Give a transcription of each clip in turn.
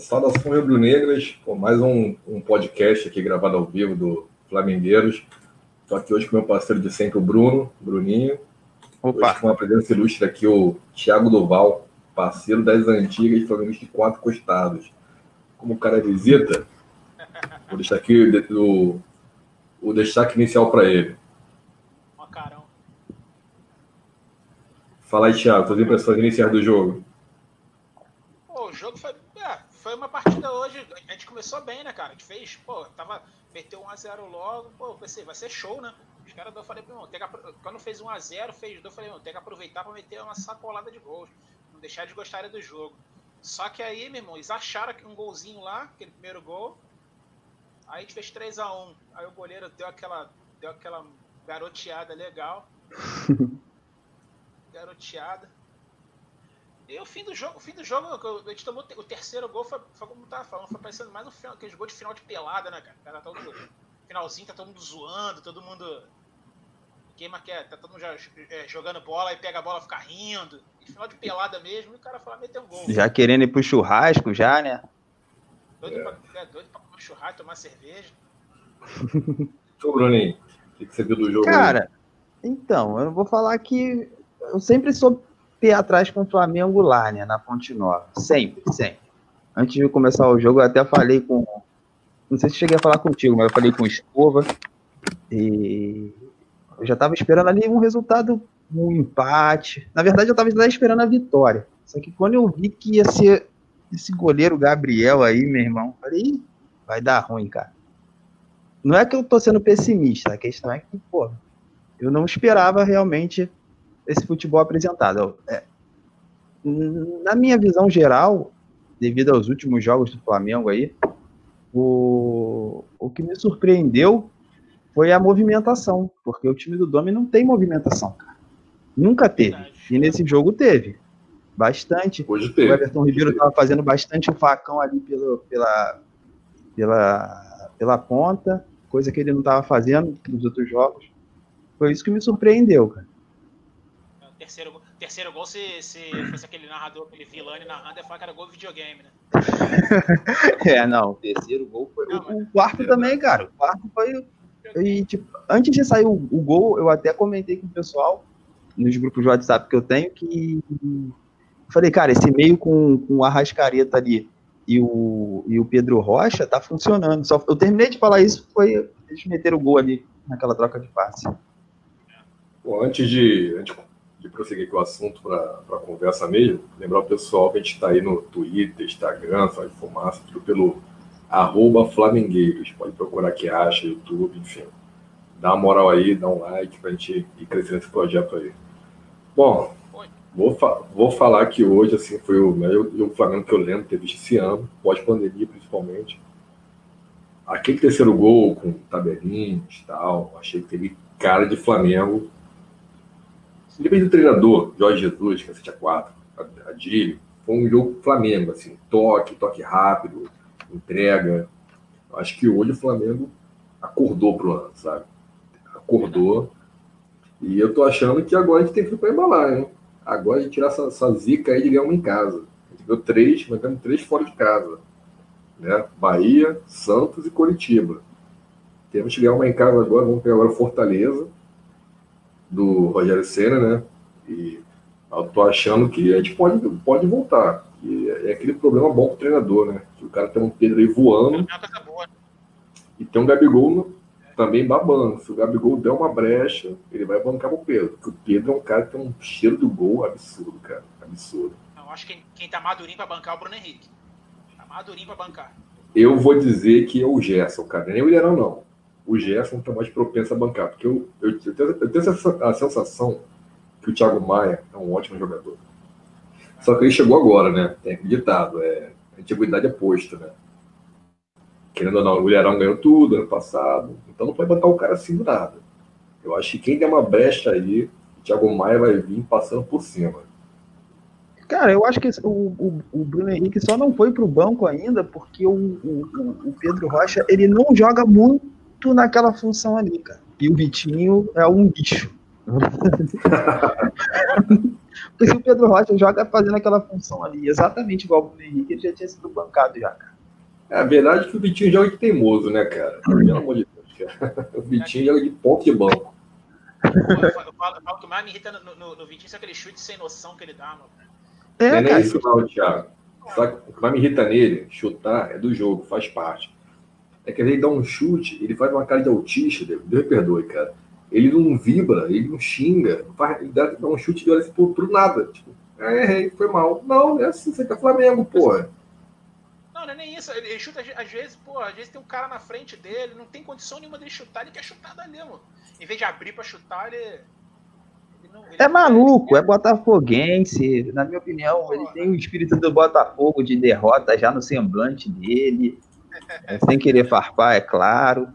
Saudações rubro-negras, mais um, um podcast aqui gravado ao vivo do Flamengueiros. Estou aqui hoje com meu parceiro de sempre, o Bruno, Bruninho. Opa. Hoje com uma presença ilustre aqui, o Thiago Doval, parceiro das antigas Flamenguistas de quatro costados. Como o cara é visita, vou deixar aqui o, o destaque inicial para ele. Uma carão. Fala aí, Thiago, suas impressões iniciais do jogo. Pô, o jogo foi foi uma partida hoje. A gente começou bem, né, cara? A gente fez, pô, tava. Meteu 1x0 logo, pô, pensei, vai ser show, né? Os caras, eu falei, que, quando fez 1x0, fez 2, eu falei, irmão, tem que aproveitar pra meter uma sacolada de gols. Não deixar de gostarem do jogo. Só que aí, meu irmão, eles acharam um golzinho lá, aquele primeiro gol. Aí a gente fez 3x1. Aí o goleiro deu aquela, deu aquela garoteada legal. garoteada. E o fim do jogo, o fim do jogo, a gente tomou o terceiro gol, foi, foi como tava falando, foi parecendo mais um final, aqueles gols de final de pelada, né, cara? cara tá todo, finalzinho, tá todo mundo zoando, todo mundo. Queima que é, tá todo mundo já, é, jogando bola e pega a bola fica rindo. E final de pelada mesmo, e o cara fala, meter um gol. Já querendo ir pro churrasco, já, né? Doido, é. pra, é, doido pra comer churrasco, tomar cerveja. Ô, Bruninho, o que você viu do jogo? Cara, aí? então, eu vou falar que eu sempre soube pé atrás com o Flamengo lá, né, na Fonte Nova. Sempre, sempre. Antes de começar o jogo, eu até falei com. Não sei se cheguei a falar contigo, mas eu falei com o Escova. E eu já estava esperando ali um resultado, um empate. Na verdade, eu estava esperando a vitória. Só que quando eu vi que ia ser esse goleiro Gabriel aí, meu irmão, falei, vai dar ruim, cara. Não é que eu tô sendo pessimista, a questão é que, pô, eu não esperava realmente esse futebol apresentado. É, na minha visão geral, devido aos últimos jogos do Flamengo aí, o, o que me surpreendeu foi a movimentação, porque o time do Domi não tem movimentação, cara. Nunca teve. E nesse jogo teve. Bastante. Hoje teve. O Everton Ribeiro estava fazendo bastante o facão ali pelo, pela, pela, pela ponta, coisa que ele não estava fazendo nos outros jogos. Foi isso que me surpreendeu, cara terceiro, terceiro gol, se, se fosse aquele narrador, aquele Vilani narrando, ia falar que era gol de videogame, né? é, não, o terceiro gol foi. Não, o, mas... o, quarto também, cara. O quarto foi. E, tipo, antes de sair o, o, gol, eu até comentei com o pessoal nos grupos de WhatsApp que eu tenho que. Falei, cara, esse meio com, com o Arrascareta ali e o, e o Pedro Rocha tá funcionando. Só, eu terminei de falar isso, foi eles meteram o gol ali naquela troca de passe. Bom, antes de, antes de prosseguir com o assunto para a conversa mesmo, lembrar o pessoal que a gente está aí no Twitter, Instagram, Faz Fumaça, tudo pelo arroba Flamengueiros. Pode procurar que acha, YouTube, enfim. Dá uma moral aí, dá um like para a gente ir crescendo esse projeto aí. Bom, vou, fa vou falar que hoje assim, foi o melhor o Flamengo que eu lembro ter visto esse ano, pós-pandemia principalmente. Aquele terceiro gol com tabelinhos e tal, achei que teve cara de Flamengo Independente do treinador, Jorge Jesus, que é 7x4, a Dílio, foi um jogo Flamengo, assim, toque, toque rápido, entrega. Acho que hoje o Flamengo acordou pro ano, sabe? Acordou. E eu tô achando que agora a gente tem que ir para embalar, hein? Agora a gente tirar essa, essa zica aí de ganhar uma em casa. A gente ganhou três, mas temos três fora de casa. Né? Bahia, Santos e Curitiba. Temos que ganhar uma em casa agora, vamos pegar agora Fortaleza do Rogério Senna, né? E eu tô achando que a gente pode, pode voltar. E é aquele problema bom com o treinador, né? Que o cara tem um Pedro aí voando. E tem um Gabigol também babando. Se o Gabigol der uma brecha, ele vai bancar o Pedro. Porque o Pedro é um cara que tem um cheiro do gol absurdo, cara. Absurdo. Eu acho que quem, quem tá madurinho pra bancar é o Bruno Henrique. Tá madurinho pra bancar. Eu vou dizer que é o Gerson, cara. Nem o Ilharão, não o Gerson está mais propenso a bancar. Porque eu, eu, eu, tenho, eu tenho a sensação que o Thiago Maia é um ótimo jogador. Só que ele chegou agora, né? Tem acreditado. É, a antiguidade é posta, né? Querendo ou não, o Ilharão ganhou tudo ano passado. Então não pode bancar o cara assim do nada. Eu acho que quem der uma brecha aí, o Thiago Maia vai vir passando por cima. Cara, eu acho que o, o, o Bruno Henrique só não foi para o banco ainda porque o, o Pedro Rocha ele não joga muito muito naquela função ali, cara. E o Vitinho é um bicho. Porque se o Pedro Rocha joga fazendo aquela função ali, exatamente igual o Bruno Henrique, ele já tinha sido bancado já, cara. É a verdade é que o Vitinho joga de teimoso, né, cara? Pelo amor de Deus, cara. O Vitinho joga de ponto de banco. Eu falo, eu falo que o mais me irrita no, no, no Vitinho é aquele chute sem noção que ele dá, mano. É, não é cara. isso não, Thiago. Sabe, o que mais me irrita nele, chutar, é do jogo, faz parte. É que ele dá um chute, ele faz uma cara de autista, Deus me perdoe, cara. Ele não vibra, ele não xinga, não faz, ele dá, dá um chute e olha assim, por, por nada. Tipo, é, errei, foi mal. Não, não é assim, você tá Flamengo, porra. Não, não é nem isso. Ele, chuta, às vezes, pô, às vezes tem um cara na frente dele, não tem condição nenhuma dele chutar, ele quer chutar dali, mano. Em vez de abrir pra chutar, ele. ele não- ele É maluco, é botafoguense. Na minha opinião, ele tem o espírito do Botafogo de derrota já no semblante dele. É, sem querer farpar, é claro.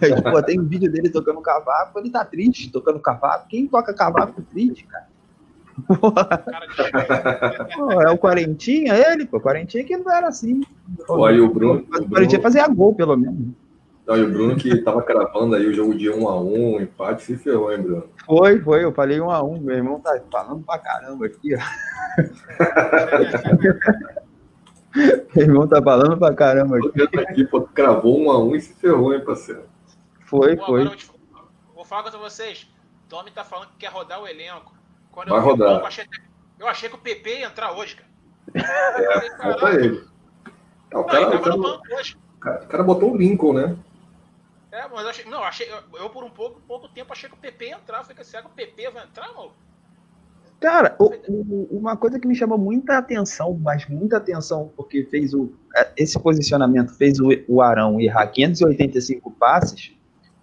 Mas, pô, tem um vídeo dele tocando cavaco, ele tá triste tocando cavaco. Quem toca cavaco triste, cara? Pô, é o Quarentinha, ele, pô. Quarentinha que não era assim. Pô, aí o Bruno, o Quarentinha Bruno, fazia gol, pelo menos. não, e o Bruno que tava cravando aí o jogo de 1 a 1 empate, se ferrou, hein, Bruno? Foi, foi, eu falei um a um. Meu irmão tá falando pra caramba aqui, ó. Meu irmão tá falando pra caramba aqui. pô, tu cravou 1 a 1 e se ferrou, hein, parceiro? Foi, Pô, foi. te- vou falar com vocês. Tommy tá falando que quer rodar o elenco. Quando Vai eu vi o rodar. banco, eu achei, até- eu achei que o PP ia entrar hoje, cara. Eu falei, caralho. ele. É, o, Não, cara, ele o, tava cara, o cara- o cara botou o Lincoln, né? É, mas eu achei. Não, eu achei. Eu, eu, por um pouco, pouco tempo achei que o PP ia entrar. Eu falei, será que o PP vai entrar, mano? Cara, uma coisa que me chamou muita atenção, mas muita atenção, porque fez o, é, esse posicionamento, fez o, o Arão errar 585 passes,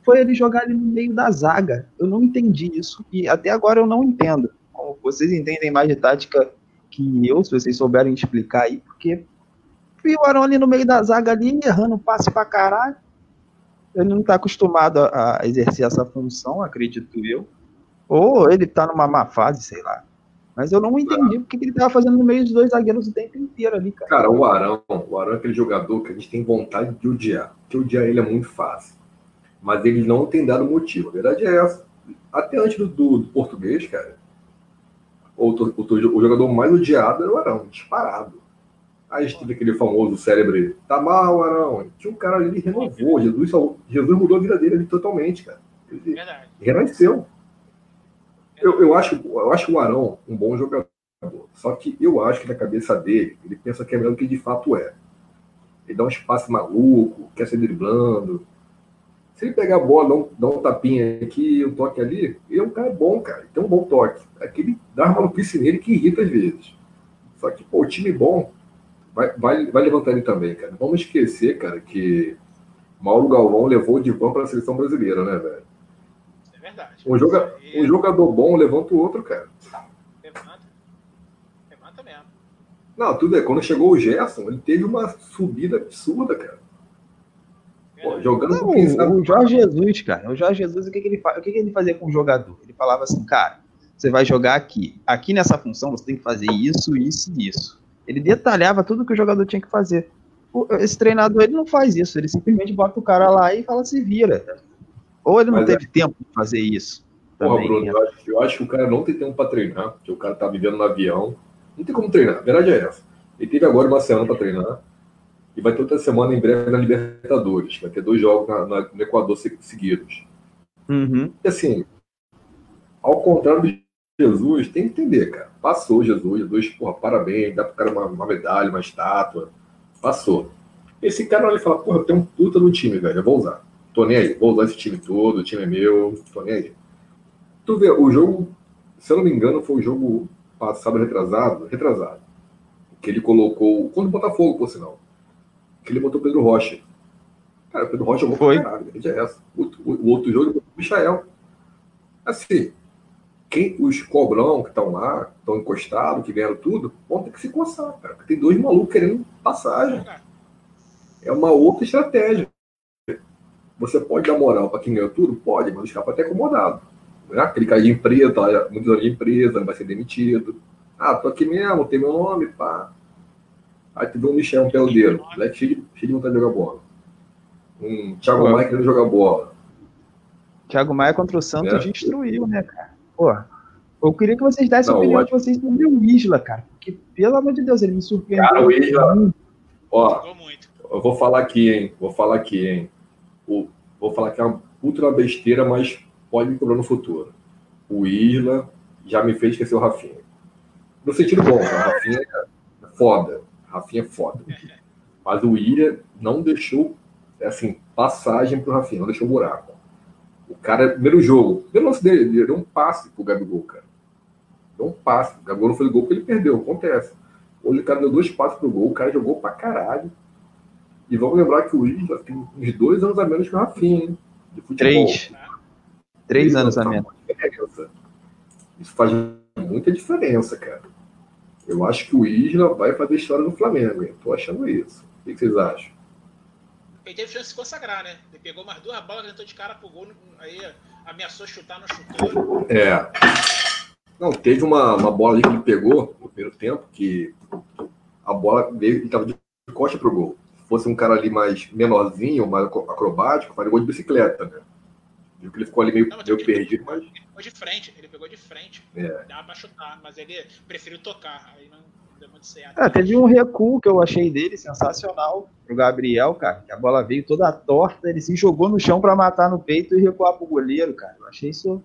foi ele jogar ali no meio da zaga. Eu não entendi isso e até agora eu não entendo. Como Vocês entendem mais de tática que eu, se vocês souberem explicar aí, porque vi o Arão ali no meio da zaga ali, errando passe pra caralho. Ele não tá acostumado a, a exercer essa função, acredito eu. Ou ele tá numa má fase, sei lá. Mas eu não entendi porque que ele tava fazendo no meio dos dois zagueiros o tempo inteiro ali, cara. Cara, o Arão, o Arão é aquele jogador que a gente tem vontade de odiar. Porque odiar ele é muito fácil. Mas ele não tem dado motivo. A verdade é essa. Até antes do, do- do português, cara, o, o o jogador mais odiado era o Arão, disparado. Aí a gente teve aquele famoso célebre, tá mal, Arão. Tinha um cara ali que renovou. Jesus, Jesus mudou a vida dele ali totalmente, cara. Ele Verdade. renasceu. Eu, eu, acho, eu acho o Arão um bom jogador. Só que eu acho que na cabeça dele, ele pensa que é melhor do que de fato é. Ele dá um espaço maluco, quer ser driblando. Se ele pegar a bola, dá um, dá um tapinha aqui, um toque ali, ele é um cara bom, cara. Ele tem um bom toque. Aquele dá uma maluquice nele que irrita às vezes. Só que, pô, o time bom vai, vai, vai levantar ele também, cara. Vamos esquecer, cara, que Mauro Galvão levou o Divan para a seleção brasileira, né, velho? É verdade. Um, joga, um jogador bom levanta o outro, cara. Levanta. Levanta mesmo. Não, tudo é. Quando chegou o Gerson, ele teve uma subida absurda, cara. Pô, jogando Não, sabe. o, o Jorge Jesus, cara. O Jorge Jesus, o que, que ele fa... o que, que ele fazia com o jogador? Ele falava assim, cara, você vai jogar aqui. Aqui nessa função você tem que fazer isso, isso e isso. Ele detalhava tudo que o jogador tinha que fazer. O- Esse treinador ele não faz isso, ele simplesmente bota o cara lá e fala se vira. Ou ele não Mas é- teve tempo de fazer isso. Porra, também, Bruno, né? eu acho, eu acho que o cara não tem tempo pra treinar, porque o cara tá vivendo no avião. Não tem como treinar, a verdade é essa. Ele teve agora uma semana pra treinar e vai ter outra semana em breve na Libertadores. Vai ter dois jogos na- na- no Equador se- seguidos. Uhum. E assim, ao contrário de Jesus, tem que entender, cara. Passou Jesus, Jesus, porra, parabéns, dá pro cara uma, uma medalha, uma estátua. Passou. Esse cara olha e fala, porra, eu tenho um puta no time, velho, eu vou usar. Tô nem aí, vou usar esse time todo, o time é meu, tô nem aí. Tu vê, o jogo, se eu não me engano, foi o jogo passado, retrasado, retrasado. Que ele colocou, contra o Botafogo, por sinal. Que ele botou o Pedro Rocha. Cara, o Pedro Rocha jogou Foi. pra caralho, é essa. O, o- o outro jogo, botou o Michael. Assim, quem, os cobrão que estão lá, estão encostados, que ganharam tudo, vão ter que se coçar, cara. Porque tem dois malucos querendo passagem. É uma outra estratégia. Você pode dar moral para quem ganhou tudo? Pode, mas os caras podem ter acomodado. Né? Aquele cara de empresa, tá, muitos anos de empresa, não vai ser demitido. Ah, tô aqui mesmo, tem meu nome, pá. Aí tu vê um Michel, um pelodeiro, moleque cheio de, cheio de vontade de jogar bola. Um Thiago Pô. Maia querendo jogar bola. Thiago Maia contra o Santos É. destruiu, né, cara? Porra. Eu queria que vocês dessem a opinião de vocês sobre o Isla, cara. Porque, pelo amor de Deus, ele me surpreendeu. Cara, o Isla. Ó, eu vou falar aqui, hein? Vou falar aqui, hein? O, vou falar que é uma ultra besteira, mas pode me cobrar no futuro. O Isla já me fez esquecer o Rafinha. No sentido bom, o Rafinha é foda. Rafinha é foda. Mas o William não deixou, assim, passagem pro Rafinha, não deixou buraco. O cara, primeiro jogo, lance dele, ele deu um passe pro Gabigol, cara. Deu um passe. O Gabigol não foi gol porque ele perdeu, acontece. Hoje o cara deu dois passes pro gol, o cara jogou pra caralho. E vamos lembrar que o Isla tem uns dois anos a menos que o Rafinha, hein? Três. Três anos a menos. Isso faz muita diferença, cara. Eu acho que o Isla vai fazer história no Flamengo, hein? Tô achando isso. O que vocês acham? Ele teve chance de se consagrar, né? Ele pegou mais duas bolas, tentou de cara pro gol, aí ameaçou chutar, não chutou. É. Não, teve uma, uma bola ali que ele pegou no primeiro tempo, que a bola veio e tava de costa pro gol. Se fosse um cara ali mais menorzinho, mais acrobático, faria gol de bicicleta, né? Viu que ele ficou ali meio, não, meio ele perdido, mas. Ele pegou de frente, ele pegou de frente. É. Dava pra chutar, mas ele preferiu tocar. Aí não deu muito certo. Ah, teve um recuo que eu achei dele sensacional pro Gabriel, cara. Que a bola veio toda torta, ele se jogou no chão para matar no peito e recuar pro goleiro, cara. Eu achei isso.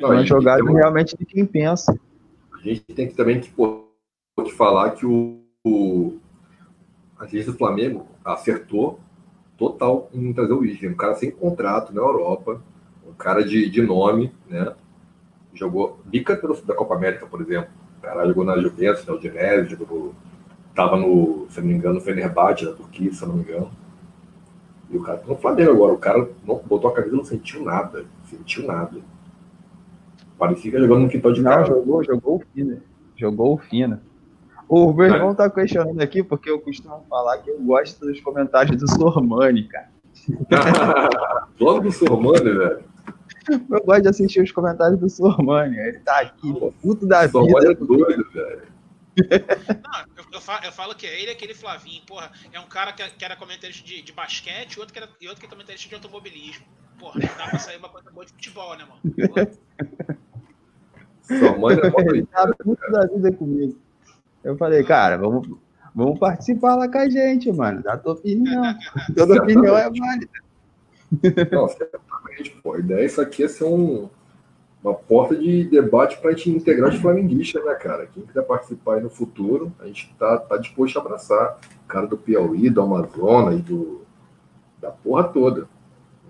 Não, uma jogada uma... realmente de quem pensa. A gente tem que também que, pô, te falar que o, o a gente do Flamengo acertou total em trazer o Isla. Um cara sem contrato na Europa, um cara de, de nome, né? Jogou bica da Copa América, por exemplo. O cara jogou na Juventus, na Udinese, jogou, tava no, se não me engano, no Fenerbahçe, da Turquia, se não me engano. E o cara tá no Flamengo agora. O cara não botou a camisa, não sentiu nada. Sentiu nada. Parecia que jogando no quintal de casa. Jogou, jogou o fino. Jogou o fino. O meu irmão tá questionando aqui porque eu costumo falar que eu gosto dos comentários do Sormani, cara. Logo do Sormani, velho. Eu gosto de assistir os comentários do Sormani. Ele tá aqui, puto da Sormani vida. é doido, velho. Não, eu, eu, falo, eu, falo, que é ele aquele Flavinho, porra, é um cara que, que era comentarista de, de basquete e outro que, era, e outro que é comentarista de automobilismo. Porra, não dá pra sair uma coisa boa de futebol, né, mano? Sormani é muito tá puto da vida comigo. Eu falei, cara, vamos, vamos participar lá com a gente, mano. Dá tua opinião. Toda opinião é válida. Não, certamente, pô. A ideia é isso aqui é ser um, uma porta de debate para a gente integrar os flamenguistas, né, cara? Quem quiser participar aí no futuro, a gente tá, tá disposto a abraçar. O cara do Piauí, do Amazonas e do, da porra toda.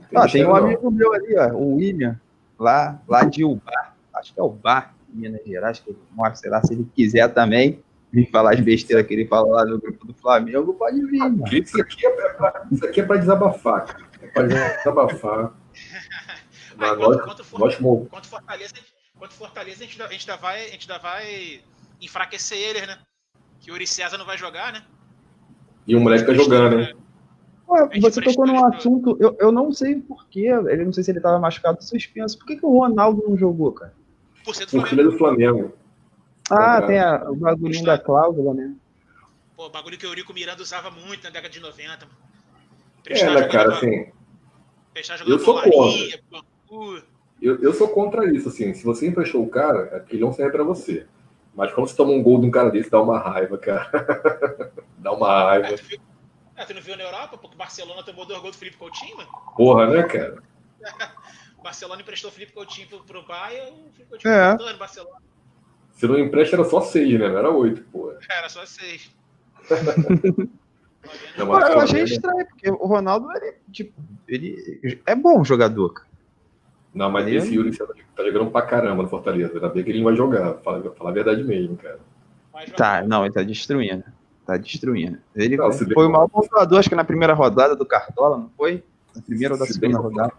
Tem ah, tem um não. amigo meu ali, ó, o William, lá, lá de Ubar, acho que é o Bar, Minas Gerais, que ele mora, sei lá, se ele quiser também vir falar as besteiras que ele fala lá no grupo do Flamengo, pode vir, mano. Isso aqui é pra, isso aqui é pra desabafar, cara. É pra desabafar. Mas Mas nós, quanto, for, nós... quanto, Fortaleza, quanto Fortaleza, a gente, ainda, a, gente ainda vai, a gente ainda vai enfraquecer eles, né? Que o Uri César não vai jogar, né? E o moleque tá jogando, né? Ué, você tocou num assunto, eu, eu não sei porquê, ele não sei se ele tava machucado suspenso. Por que, que o Ronaldo não jogou, cara? Por ser do Flamengo. do Flamengo. Ah, tem a, o bagulhinho da cláusula, né? Pô, bagulho que o Eurico Miranda usava muito na década de 90. é, né, cara, assim. Eu sou contra. Eu, eu sou contra isso, assim. Se você emprestou o cara, é ele não serve pra você. Mas quando você toma um gol de um cara desse, dá uma raiva, cara. dá uma raiva. É, tu, viu, é, tu não viu na Europa? Porque o Barcelona tomou dois gols do Felipe Coutinho, mano? Porra, né, cara? o Barcelona emprestou o Felipe Coutinho pro, pro Bayern, o Felipe Coutinho é. no Barcelona. Se não empresta, era só seis, né? Não era oito, pô. Era só seis. não, eu achei estranho, porque o Ronaldo, ele, tipo, ele é bom jogador, cara. Não, mas esse Yuri tá jogando pra caramba no Fortaleza. Ainda bem que ele não vai jogar. Fala, fala a verdade mesmo, cara. Tá, não, ele tá destruindo. Tá destruindo. Ele não, foi o maior pontuador, acho que na primeira rodada do Cartola, não foi? Na primeira ou da segunda rodada.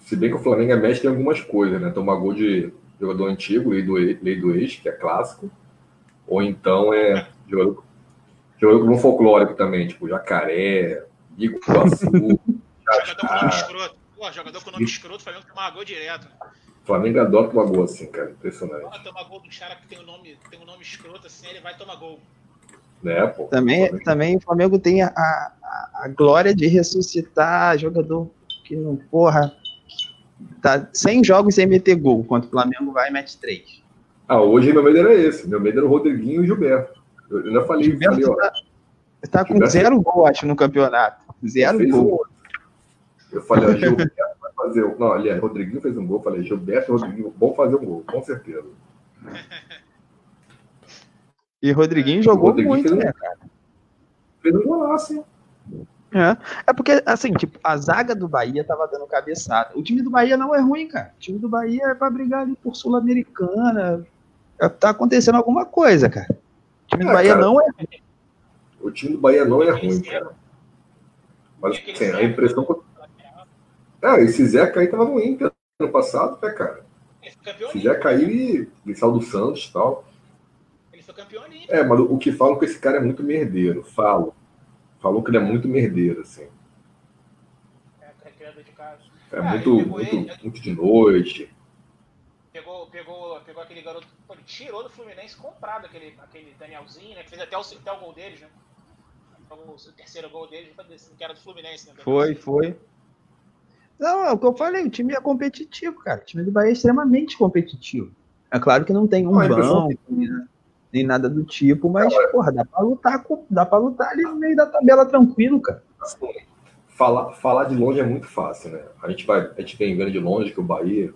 Se bem que o Flamengo é mestre em algumas coisas, né? Tomar gol de jogador antigo, lei do, lei do ex, que é clássico, ou então é jogador, jogador com folclórico também, tipo Jacaré, Iguaçu, jogador com nome escroto. Pô, jogador com nome escroto, o Flamengo tomar gol direto. O Flamengo adora tomar gol assim, cara. Impressionante. Pô, tomar gol do cara que tem um nome, tem um nome escroto assim, ele vai tomar gol. Né, pô. Também, o também o Flamengo tem a, a, a glória de ressuscitar jogador que não, porra, tá 100 jogos sem meter gol, enquanto o Flamengo vai e mete 3. Ah, hoje meu medo era esse. Meu medo era o Rodriguinho e o Gilberto. Eu ainda falei, Gilberto falei ó, tá, tá com Gilberto- zero gol, acho, no campeonato. Zero gol. um. Eu falei, ó, Gilberto vai fazer. um- Não, aliás, Rodriguinho fez um gol. Eu falei, Gilberto e Rodriguinho vão fazer um gol, com certeza. E Rodriguinho jogou Rodriguinho muito, fez um- né, cara? Fez um golaço, hein? É. é porque, assim, tipo, a zaga do Bahia tava dando cabeçada. O time do Bahia não é ruim, cara. O time do Bahia é pra brigar ali por Sul-Americana. É, Tá acontecendo alguma coisa, cara. O time do É, Bahia cara. não é O time do Bahia não é ruim, cara. Mas assim, a impressão. que- É, esse Zeca aí tava no Inter ano passado, né, cara? Zeca aí, ele, ele saiu do Santos e tal. Ele foi campeão olímpico. É, mas o que falam que esse cara é muito merdeiro. Falo. Falou que ele é muito merdeiro, assim. É, criador de casa. É Ah, muito, ele pegou muito, ele- muito de noite. Pegou, pegou, pegou aquele garoto. Pô, ele tirou do Fluminense comprado aquele, aquele Danielzinho, né? Que fez até o, até o gol deles, né? O, o terceiro gol deles foi desse, que era do Fluminense, né? Foi, foi. Não, é o que eu falei, o time é competitivo, cara. O time do Bahia é extremamente competitivo. É claro que não tem um impressão banco, nem- nem nada do tipo, mas, porra, dá pra lutar, com, dá pra lutar ali no meio da tabela tranquilo, cara. Assim, falar, falar de longe é muito fácil, né? A gente, vai, a gente vem vendo de longe que o Bahia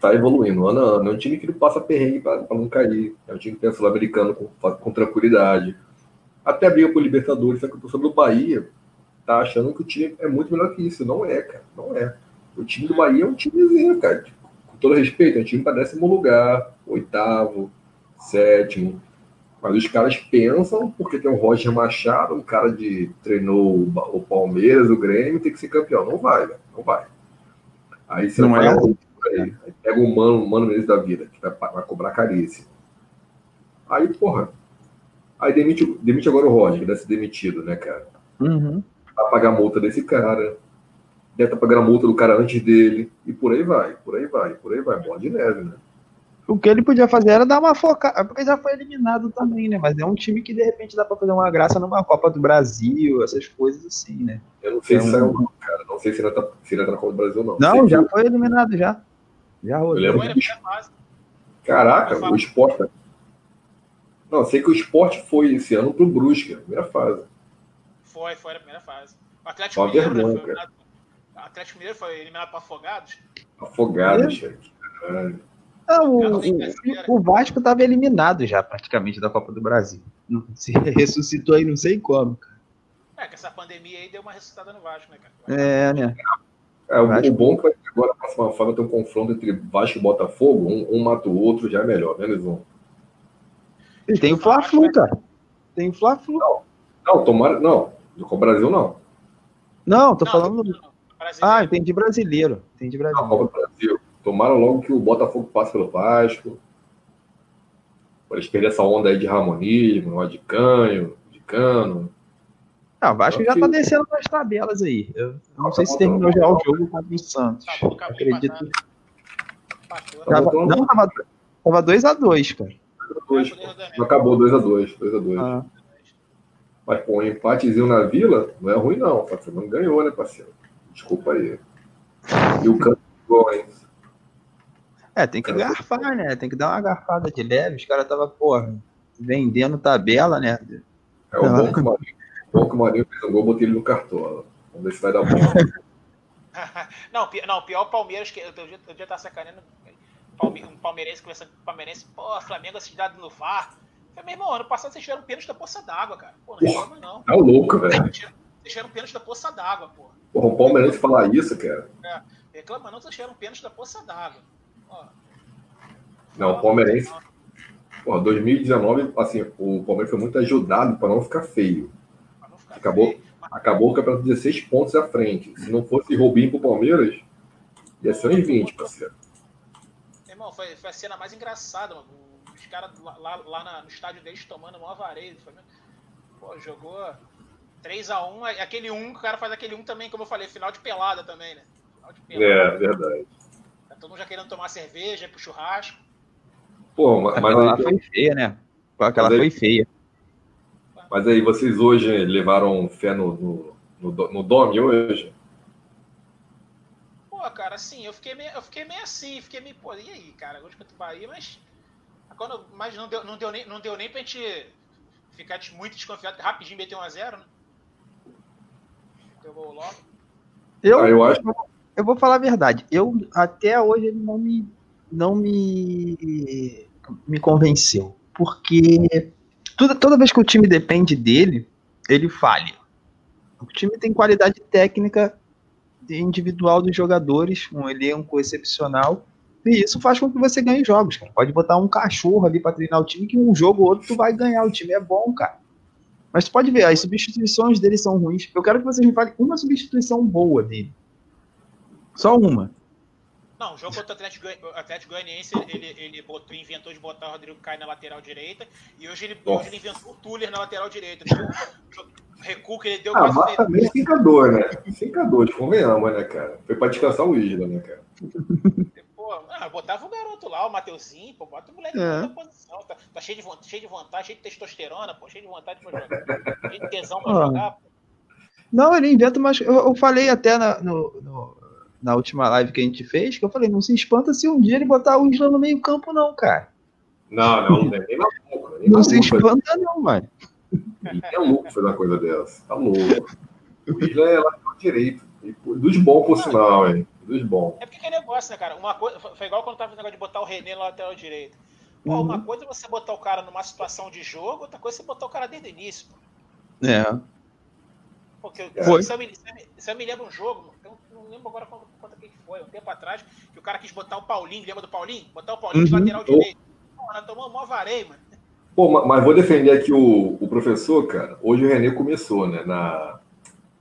tá evoluindo ano a ano. É um time que não passa perrengue para não cair. É um time que tem sul-americano com, com tranquilidade. Até briga por Libertadores, só que o torcedor do Bahia tá achando que o time é muito melhor que isso. Não é, cara. Não é. O time do Bahia é um timezinho, cara. Com todo respeito, é um time para décimo lugar, oitavo, sétimo. Mas os caras pensam, porque tem o Roger Machado, um cara de treinou o Palmeiras, o Grêmio, tem que ser campeão. Não vai, velho. Não vai. Aí você Não vai é? aí, aí pega o mano, o mano Menezes da vida, que vai, vai cobrar carícia. Aí, porra. Aí demite, demite agora o Roger, que deve ser demitido, né, cara? Uhum. Vai pagar a multa desse cara. Deve estar pagando a multa do cara antes dele. E por aí vai, por aí vai, por aí vai. Bola de neve, né? O que ele podia fazer era dar uma focada, porque já foi eliminado também, né? Mas é um time que de repente dá pra fazer uma graça numa Copa do Brasil, essas coisas assim, né? Eu não sei se É um- saiu, não, cara. Não sei se ainda tá, se ainda tá na Copa do Brasil, não. Não, Sei já que- foi eliminado já. Já Eu lembro fase. Caraca, o esporte. Não, sei que o esporte foi esse ano pro Brusque, primeira fase. Foi, foi na primeira fase. O Atlético Mineiro, né, vergonha, foi eliminado. O Atlético Mineiro foi eliminado para Afogados. Afogado, É? Caralho. Não, o, não o- o Vasco estava eliminado já praticamente da Copa do Brasil. Não- Se ressuscitou aí, não sei como. É, que essa pandemia aí deu uma ressuscitada no Vasco, né, cara? É, né? É, o, Vasco. o bom é que vai ter agora, na próxima fase, ter um confronto entre Vasco e Botafogo. Um, um mata o outro, já é melhor, né, Lisão? E tem o Fla-Flu, cara. Tem o Fla-Flu. Não, tomara. Não, do Copa do Brasil não. Não, tô Não, falando. não, não. Ah, Brasileiro. entendi brasileiro. Entendi brasileiro. Copa do Brasil. Tomara logo que o Botafogo passe pelo Vasco. Para eles perderem essa onda aí de ramonismo, ó, de canho, de cano. Ah, o Vasco já tá que- descendo nas tabelas aí. Eu não Tá sei se terminou tá já o jogo contra o Santos. Acabou, acabou Acredito. Tá Tava, não, tava, tava 2x2, cara. Dois, Acabou pô. dois a Não acabou 2x2, 2x2. Ah, Mas, pô, um empatezinho na vila não é ruim, não. O Flamengo ganhou, né, parceiro? Desculpa aí. E o igual, hein? É, tem que garfar, né? Tem que dar uma garfada de leve. Os caras tava, porra, vendendo tabela, né? É o bom que o Marinho, bom que o Marinho fez um gol, botei ele no cartola. Vamos ver se vai dar bom. não, pi- não, pior o Palmeiras, que eu eu dia tava sacaneando. Palme- Um palmeirense conversando com o palmeirense, pô, Flamengo acidado no VAR. Eu falei, meu irmão, ano passado vocês tiveram pênalti da poça d'água, cara. Pô, não reclama não. Tá louco, velho. Vocês tiveram pênalti da poça d'água, pô. Porra, o Palmeirense falar isso, cara. Reclama não, vocês tiveram pênalti da poça d'água. Não, o Palmeirense. Porra, 2019, assim, o Palmeiras foi muito ajudado para não ficar feio. Pra não ficar Acabou. feio. Acabou o campeonato 16 pontos à frente. Se não fosse Robinho pro Palmeiras, ia ser uns 20, parceiro. Irmão, foi, foi a cena mais engraçada, mano. Os caras lá, lá, lá no estádio deles tomando varejo. Foi, pô, jogou 3x1, aquele 1, o cara faz aquele 1 também, como eu falei, final de pelada também, né? Final de pelada. É, verdade. Todo mundo já querendo tomar cerveja, ir pro churrasco. Pô, mas, mas Aquela aí, foi feia, né? Aquela aí- foi feia. mas aí, vocês hoje levaram fé no, no, no, no Dome hoje? Pô, cara, assim, eu fiquei meio, eu fiquei meio assim, fiquei meio, pô, e aí, cara, hoje contra o Bahia, mas. Quando, mas não deu, não, deu nem, não deu nem pra gente ficar muito desconfiado, que rapidinho meteu 1x0, né? Deu gol logo. Eu, ah, eu, acho... eu vou falar a verdade. Eu até hoje ele não me, não me, me convenceu. Porque toda, toda vez que o time depende dele, ele falha. O time tem qualidade técnica individual dos jogadores, um elenco excepcional. E isso faz com que você ganhe jogos, cara. Pode botar um cachorro ali para treinar o time, que um jogo ou outro tu vai ganhar. O time é bom, cara. Mas tu pode ver, as substituições dele são ruins. Eu quero que vocês me falem uma substituição boa dele. Só uma. Não, o jogo contra o Atlético, Atlético Goianiense, ele, ele botou, inventou de botar o Rodrigo Caio na lateral direita, e hoje ele, hoje ele inventou o Tuller na lateral direita. O recuo que ele deu ah, mas também fincador, né? Fincador, convenhamos, né, cara? Foi pra descansar o Isla, né, cara? Pô, ah, botava o garoto lá, o Mateuzinho, pô, bota o moleque é. na posição. Tá, tá, cheio, de, cheio de vontade, cheio de testosterona, pô, cheio de vontade pra jogar. cheio de tesão pra ah. jogar, pô. Não, ele inventa, mas eu, eu falei até na, no, no, na última live que a gente fez, que eu falei, não se espanta se um dia ele botar o Isla no meio campo, não, cara. Não, não, nem na boca. Nem não se espanta, não, mano. é louco fazer uma coisa dessa. Tá louco. O Isla é lateral direito. Dos bons, por sinal, hein? Dos bons. É porque é negócio, né, cara? Uma coisa, foi igual quando tava o negócio de botar o René na lateral direito. Pô, uhum. uma coisa é você botar o cara numa situação de jogo, outra coisa é você botar o cara desde o início. Pô. É. Porque Foi. Se, eu me, se eu me lembro um jogo, eu não lembro agora quanto, quanto que foi, um tempo atrás, que o cara quis botar o Paulinho, lembra do Paulinho? Botar o Paulinho uhum. de lateral direito. Pô, nós tomamos mó vareio, mano. Pô, mas vou defender aqui o, o professor, cara. Hoje o René começou, né? Na,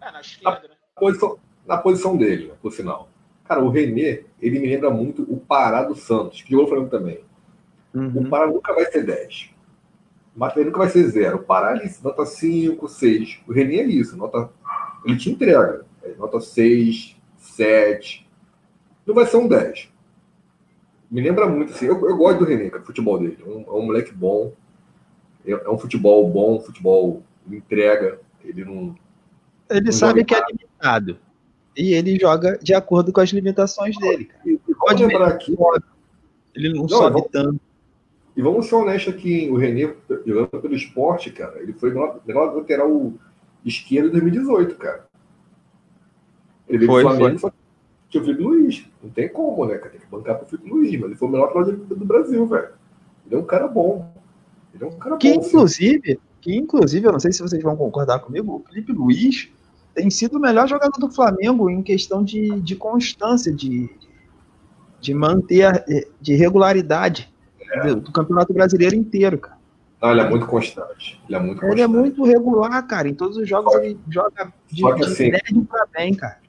é, na esquerda, na né? Posição, na posição dele, né, por sinal. Cara, o René, ele me lembra muito o Pará do Santos, que jogou o Flamengo também. Uhum. O Pará nunca vai ser 10. O Matheus nunca vai ser 0. O Pará, ele nota 5, 6. O René é isso, nota... ele te entrega. É nota 6, 7. Não vai ser um 10. Me lembra muito, assim, eu, eu gosto do René, cara, o futebol dele. É um, é um moleque bom. É, é, um futebol bom, um futebol entrega. Ele não. Ele não sabe que é limitado. E ele joga de acordo com as limitações dele. Cara. E, e Pode lembrar aqui. Ele não, não sobe vamos, tanto. E vamos ser honestos aqui, o Renê, jogando pelo esporte, cara, ele foi melhor lateral esquerdo em 2018, cara. Ele veio foi, Flamengo foi. tinha o Felipe Luiz. Não tem como, né, cara? Tem que bancar pro Felipe Luiz, mas ele foi o melhor lateral do Brasil, velho. Ele é um cara bom. Ele é um cara que, bom. Inclusive, que inclusive, eu não sei se vocês vão concordar comigo, o Felipe Luiz tem sido o melhor jogador do Flamengo em questão de, de constância, de, de manter, de regularidade é. do, Campeonato Brasileiro inteiro, cara. Não, ele é muito constante. Ele é muito Ele é muito regular, cara. Em todos os jogos ele joga de, Só que, assim, bem, cara.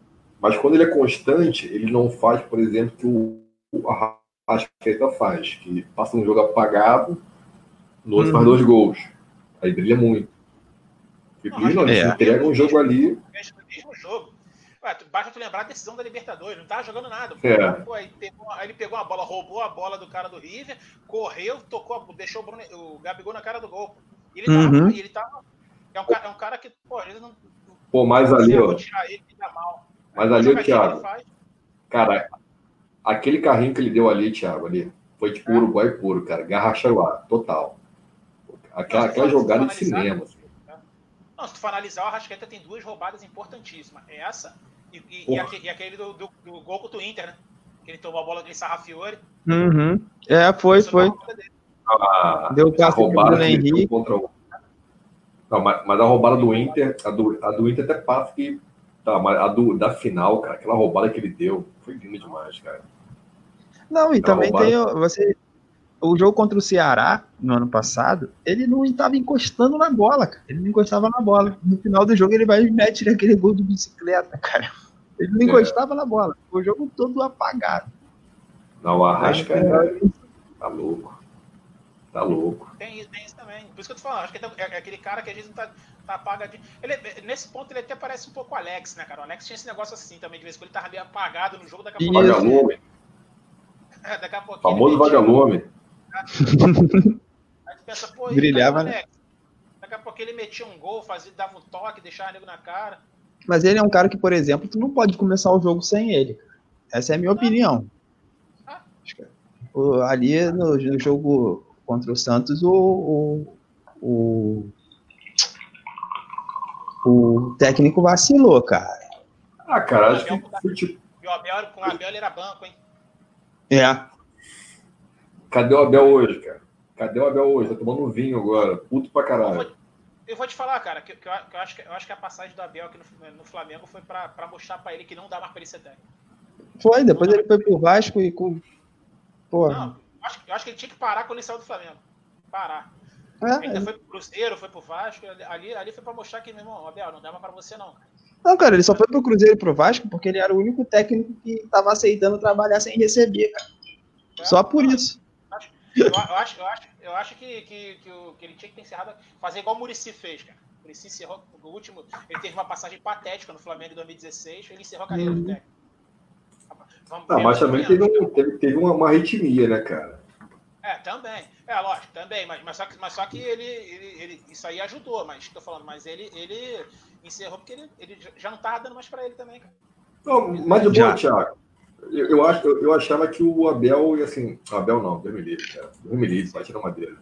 Mas quando ele é constante, ele não faz, por exemplo, que o, o Arrascaeta faz, que passa um jogo apagado, no outro hum. faz dois gols. Aí brilha muito. Felipe Luiz não, é. entrega um jogo ali. Mesmo jogo. Ué, basta tu lembrar a decisão da Libertadores, não tava jogando nada. É. Pô, aí, pegou, aí, ele pegou a bola, roubou a bola do cara do River, correu, tocou, deixou o, Bruno, o Gabigol na cara do gol. E ele tava, uhum. ele tava é, um, é um cara que, pô, ele não. Pô, mais ali, ó. Ele, mas ali, o Thiago. Cara, aquele carrinho que ele deu ali, Thiago, ali, foi tipo é. Uruguai puro, cara. Garra total. Aquela, aquela jogada de cinema. Assim. Não, se tu for analisar, o Arrascaeta tem duas roubadas importantíssimas. Essa e, e, e, aquele, e aquele, do, do, do gol contra o Inter, né? Que ele tomou a bola do Sarrafiore. Uhum. É, foi, foi. A, Deu a roubada do Henrique. Contra o... Não, mas, mas, a roubada do Inter, a do, a do Inter até passa que. Tá, mas a do, da final, cara, aquela roubada que ele deu, foi linda demais, cara. Não, e aquela também roubada... tem. Você, o jogo contra o Ceará, no ano passado, ele não estava encostando na bola, cara. Ele não encostava na bola. No final do jogo, ele vai e mete aquele gol de bicicleta, cara. Ele não é. encostava é. na bola. O jogo todo apagado. Não, o Arrasca é... tá louco. Tá louco. Tem, tem, isso também. Por isso que eu tô falando. Acho que é, é aquele cara que a gente não tá, tá apagadinho. Ele, nesse ponto, ele até parece um pouco o Alex, né, cara? O Alex tinha esse negócio assim também, de vez em quando ele tava meio apagado no jogo, daqui a pouco. Vagalume. É, daqui a pouco. Famoso vagalume. Aí tu pensa, pô, Brilhava, né? Daqui a pouco ele metia um gol, fazia, dava um toque, deixava o nego na cara. Mas ele é um cara que, por exemplo, tu não pode começar o jogo sem ele. Essa é a minha opinião. O, ali no, no, jogo contra o Santos, o, o, o, o técnico vacilou, cara. Ah, cara, acho que tipo. E o Abel, com o Abel ele era banco, hein? É. Cadê o Abel hoje, cara? Cadê o Abel hoje? Tá tomando vinho agora. Puto pra caralho. Eu vou te falar, cara, que, que, eu, que, eu, acho que eu acho que a passagem do Abel aqui no, no Flamengo foi pra, pra mostrar pra ele que não dá mais pra ele ser técnico. Foi, depois ele foi pro Vasco e com. Porra. Não, acho, eu acho que ele tinha que parar quando ele saiu do Flamengo. Parar. É, Ainda é. foi pro Cruzeiro, foi pro Vasco. Ali, ali foi pra mostrar que, meu irmão, Abel, não dava pra você não, cara. Não, cara, ele só foi pro Cruzeiro e pro Vasco porque ele era o único técnico que tava aceitando trabalhar sem receber, cara. É, só por isso. Eu, eu, acho, eu acho, eu acho que, que, que, o, que ele tinha que ter encerrado, fazer igual o Murici fez, cara. O Murici encerrou o último. Ele teve uma passagem patética no Flamengo em 2016, ele encerrou a carreira uhum. do técnico. Vamos, ah, mas também teve, um, teve, teve uma, uma arritmia, né, cara? É, também. É, lógico, também. Mas, mas, só, que, mas só que ele, ele, ele Isso aí ajudou, mas tô falando, mas ele, ele encerrou porque ele, ele já não tava dando mais pra ele também, cara. Não, mas de boa, Thiago. Eu, eu, acho, eu, eu, achava que o Abel, e assim, o Abel não, Deus me livre, cara. Deus me livre, bate na madeira.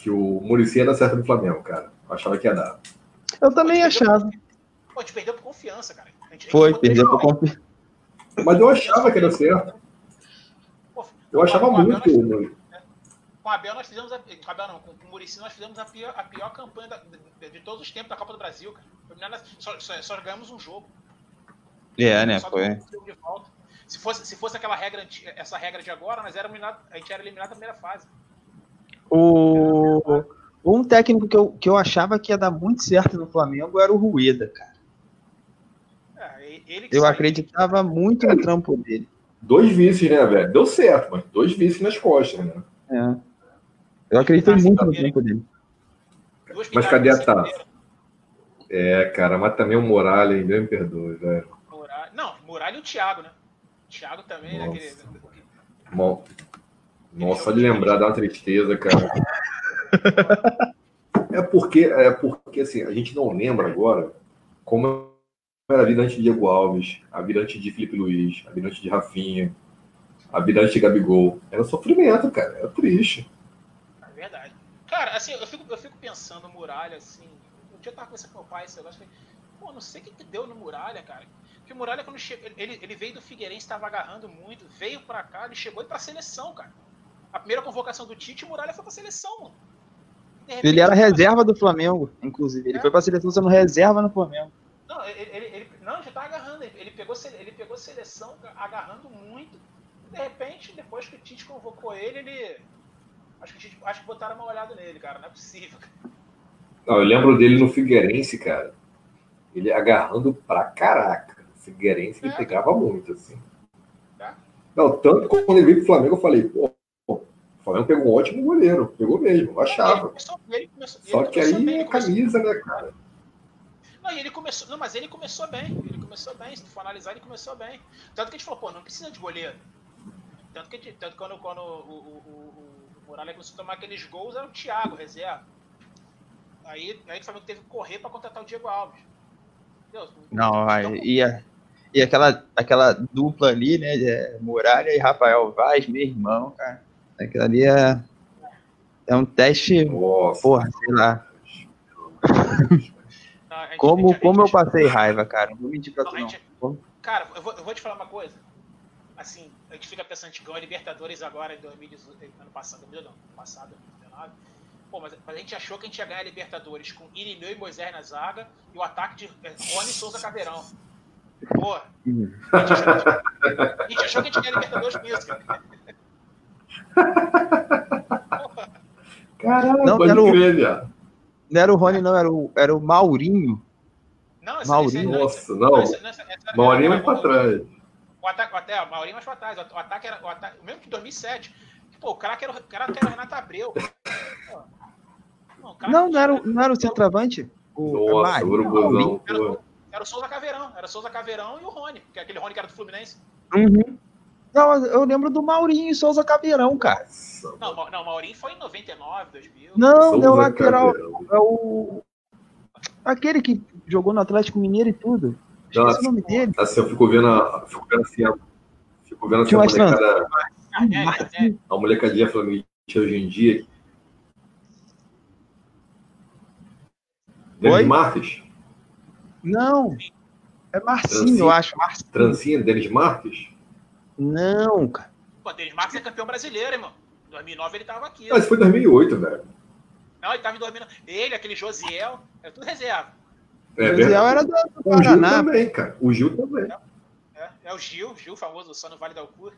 Que o Muricy ia dar certo no Flamengo, cara. Eu achava que ia dar. Eu também achava. Pô, a gente perdeu por confiança, cara. Gente, Foi, perdeu por confiança. Mas eu achava que dar certo. Eu achava muito. com o Abel nós fizemos a, com Abel não, com o Muricy nós fizemos a pior, a pior campanha da, de, de, todos os tempos da Copa do Brasil, cara. Só, só, só ganhamos um jogo. É, né? Só foi. Um jogo de volta. Se fosse, se fosse aquela regra, essa regra de agora, nós era eliminado, a gente era eliminado na primeira fase. O... Um técnico que eu, que eu achava que ia dar muito certo no Flamengo era o Rueda, cara. É, eu saiu. acreditava muito no trampo dele. Dois vices, né, velho? Deu certo, mas dois vices nas costas, né? É. Eu acreditei muito no trampo dele. Mas cadê a taça? É, cara, mas também o Muralha, Deus me perdoe, velho. Não, Muralha e o Thiago, né? Thiago também, Nossa. Naquele... Bom. Nossa, só de lembrar dá uma tristeza, cara. é porque, é porque assim, a gente não lembra agora como era a vida antes de Diego Alves, a vida antes de Felipe Luiz, a vida antes de Rafinha, a vida antes de Gabigol. Era sofrimento, cara. Era triste. É verdade. Cara, assim, eu fico, eu fico pensando Muralha, assim. Um dia eu tava conversando com meu pai, esse negócio, falei, pô, não sei o que, que deu no Muralha, cara. Porque o Muralha, quando chegou, ele, ele veio do Figueirense, estava agarrando muito, veio para cá, ele chegou e para a seleção, cara. A primeira convocação do Tite, o Muralha foi para a seleção, mano. Repente, ele era reserva do Flamengo, inclusive. Ele é. foi para a seleção sendo reserva no Flamengo. Não, ele, ele, não, já tá agarrando. Ele pegou, ele pegou seleção agarrando muito. De repente, depois que o Tite convocou ele, ele. Acho que, Tite, acho que botaram uma olhada nele, cara. Não é possível. Não, eu lembro dele no Figueirense, cara. Ele agarrando pra caraca. Figueirense ele é. pegava muito, assim. É. Não, tanto quando ele veio pro Flamengo, eu falei, pô, o Flamengo pegou um ótimo goleiro, pegou mesmo, achava. Ele começou, ele começou, Só que aí bem, é camisa, né, cara? Não, e ele começou. Não, mas ele começou bem. Ele começou bem. Se tu for analisar, ele começou bem. Tanto que a gente falou, pô, não precisa de goleiro. Tanto que, tanto que quando, quando o, o, o, o Muralha começou a tomar aqueles gols, era o Thiago, reserva. Aí, aí o Flamengo teve que correr para contratar o Diego Alves. Deus, não, então, ia, e aquela, aquela dupla ali, né? De Muralha e Rafael Vaz, meu irmão, cara. Aquilo ali é, é um teste, Nossa. porra, sei lá. Não, como gente, como gente, eu passei raiva, cara. Não vou mentir pra tu, não. Gente, cara, eu vou, eu vou te falar uma coisa. Assim, a gente fica pensando que ganhou a Libertadores agora em 2018, ano passado, não, ano passado, 2019. Pô, mas, mas, a gente achou que a gente ia ganhar a Libertadores com Irineu e Moisés na zaga e o ataque de Rony Souza Caveirão. Porra. A gente, achou, a gente achou que a gente Libertadores com isso, cara. Caralho, não, era o, não era o Rony, não, era o, era o Maurinho. Não, esse, Maurinho. Esse, Nossa, não. não essa, essa, essa, Maurinho mais pra trás. O ataque, até, o Maurinho mais pra trás. O ataque era, o ataque, mesmo que em 2007. Pô, o cara que era, o era o Renato Abreu. Não, não, não, era, não era o centroavante? O, Nossa, o Urubuzão. Era o Souza Caveirão. Era o Souza Caveirão e o Rony, que é aquele Rony que era do Fluminense. Uhum. Não, eu lembro do Maurinho e Souza Caveirão, cara. Não, não, Maurinho foi em 99, 2000. Não, Souza é o lateral. É o. Aquele que jogou no Atlético Mineiro e tudo. Esqueci o nome dele. Assim, eu fico vendo, a, fico vendo assim, a, Fico vendo essa molecada. A molecadinha flamenguista hoje em dia. Denis Marques? Não. É Marcinho, eu acho. Marcinho. Denis Marques? Não, cara. Pô, Denis Marques é campeão brasileiro, irmão. Em 2009 ele tava aqui. Mas foi 2008, velho. Não, ele tava em 2009. Ele, aquele Josiel, é tudo reserva. É, o Josiel era do, do Paraná. O Gil também, cara. O Gil também. É, é o Gil, Gil famoso, só no Vale da Alcura.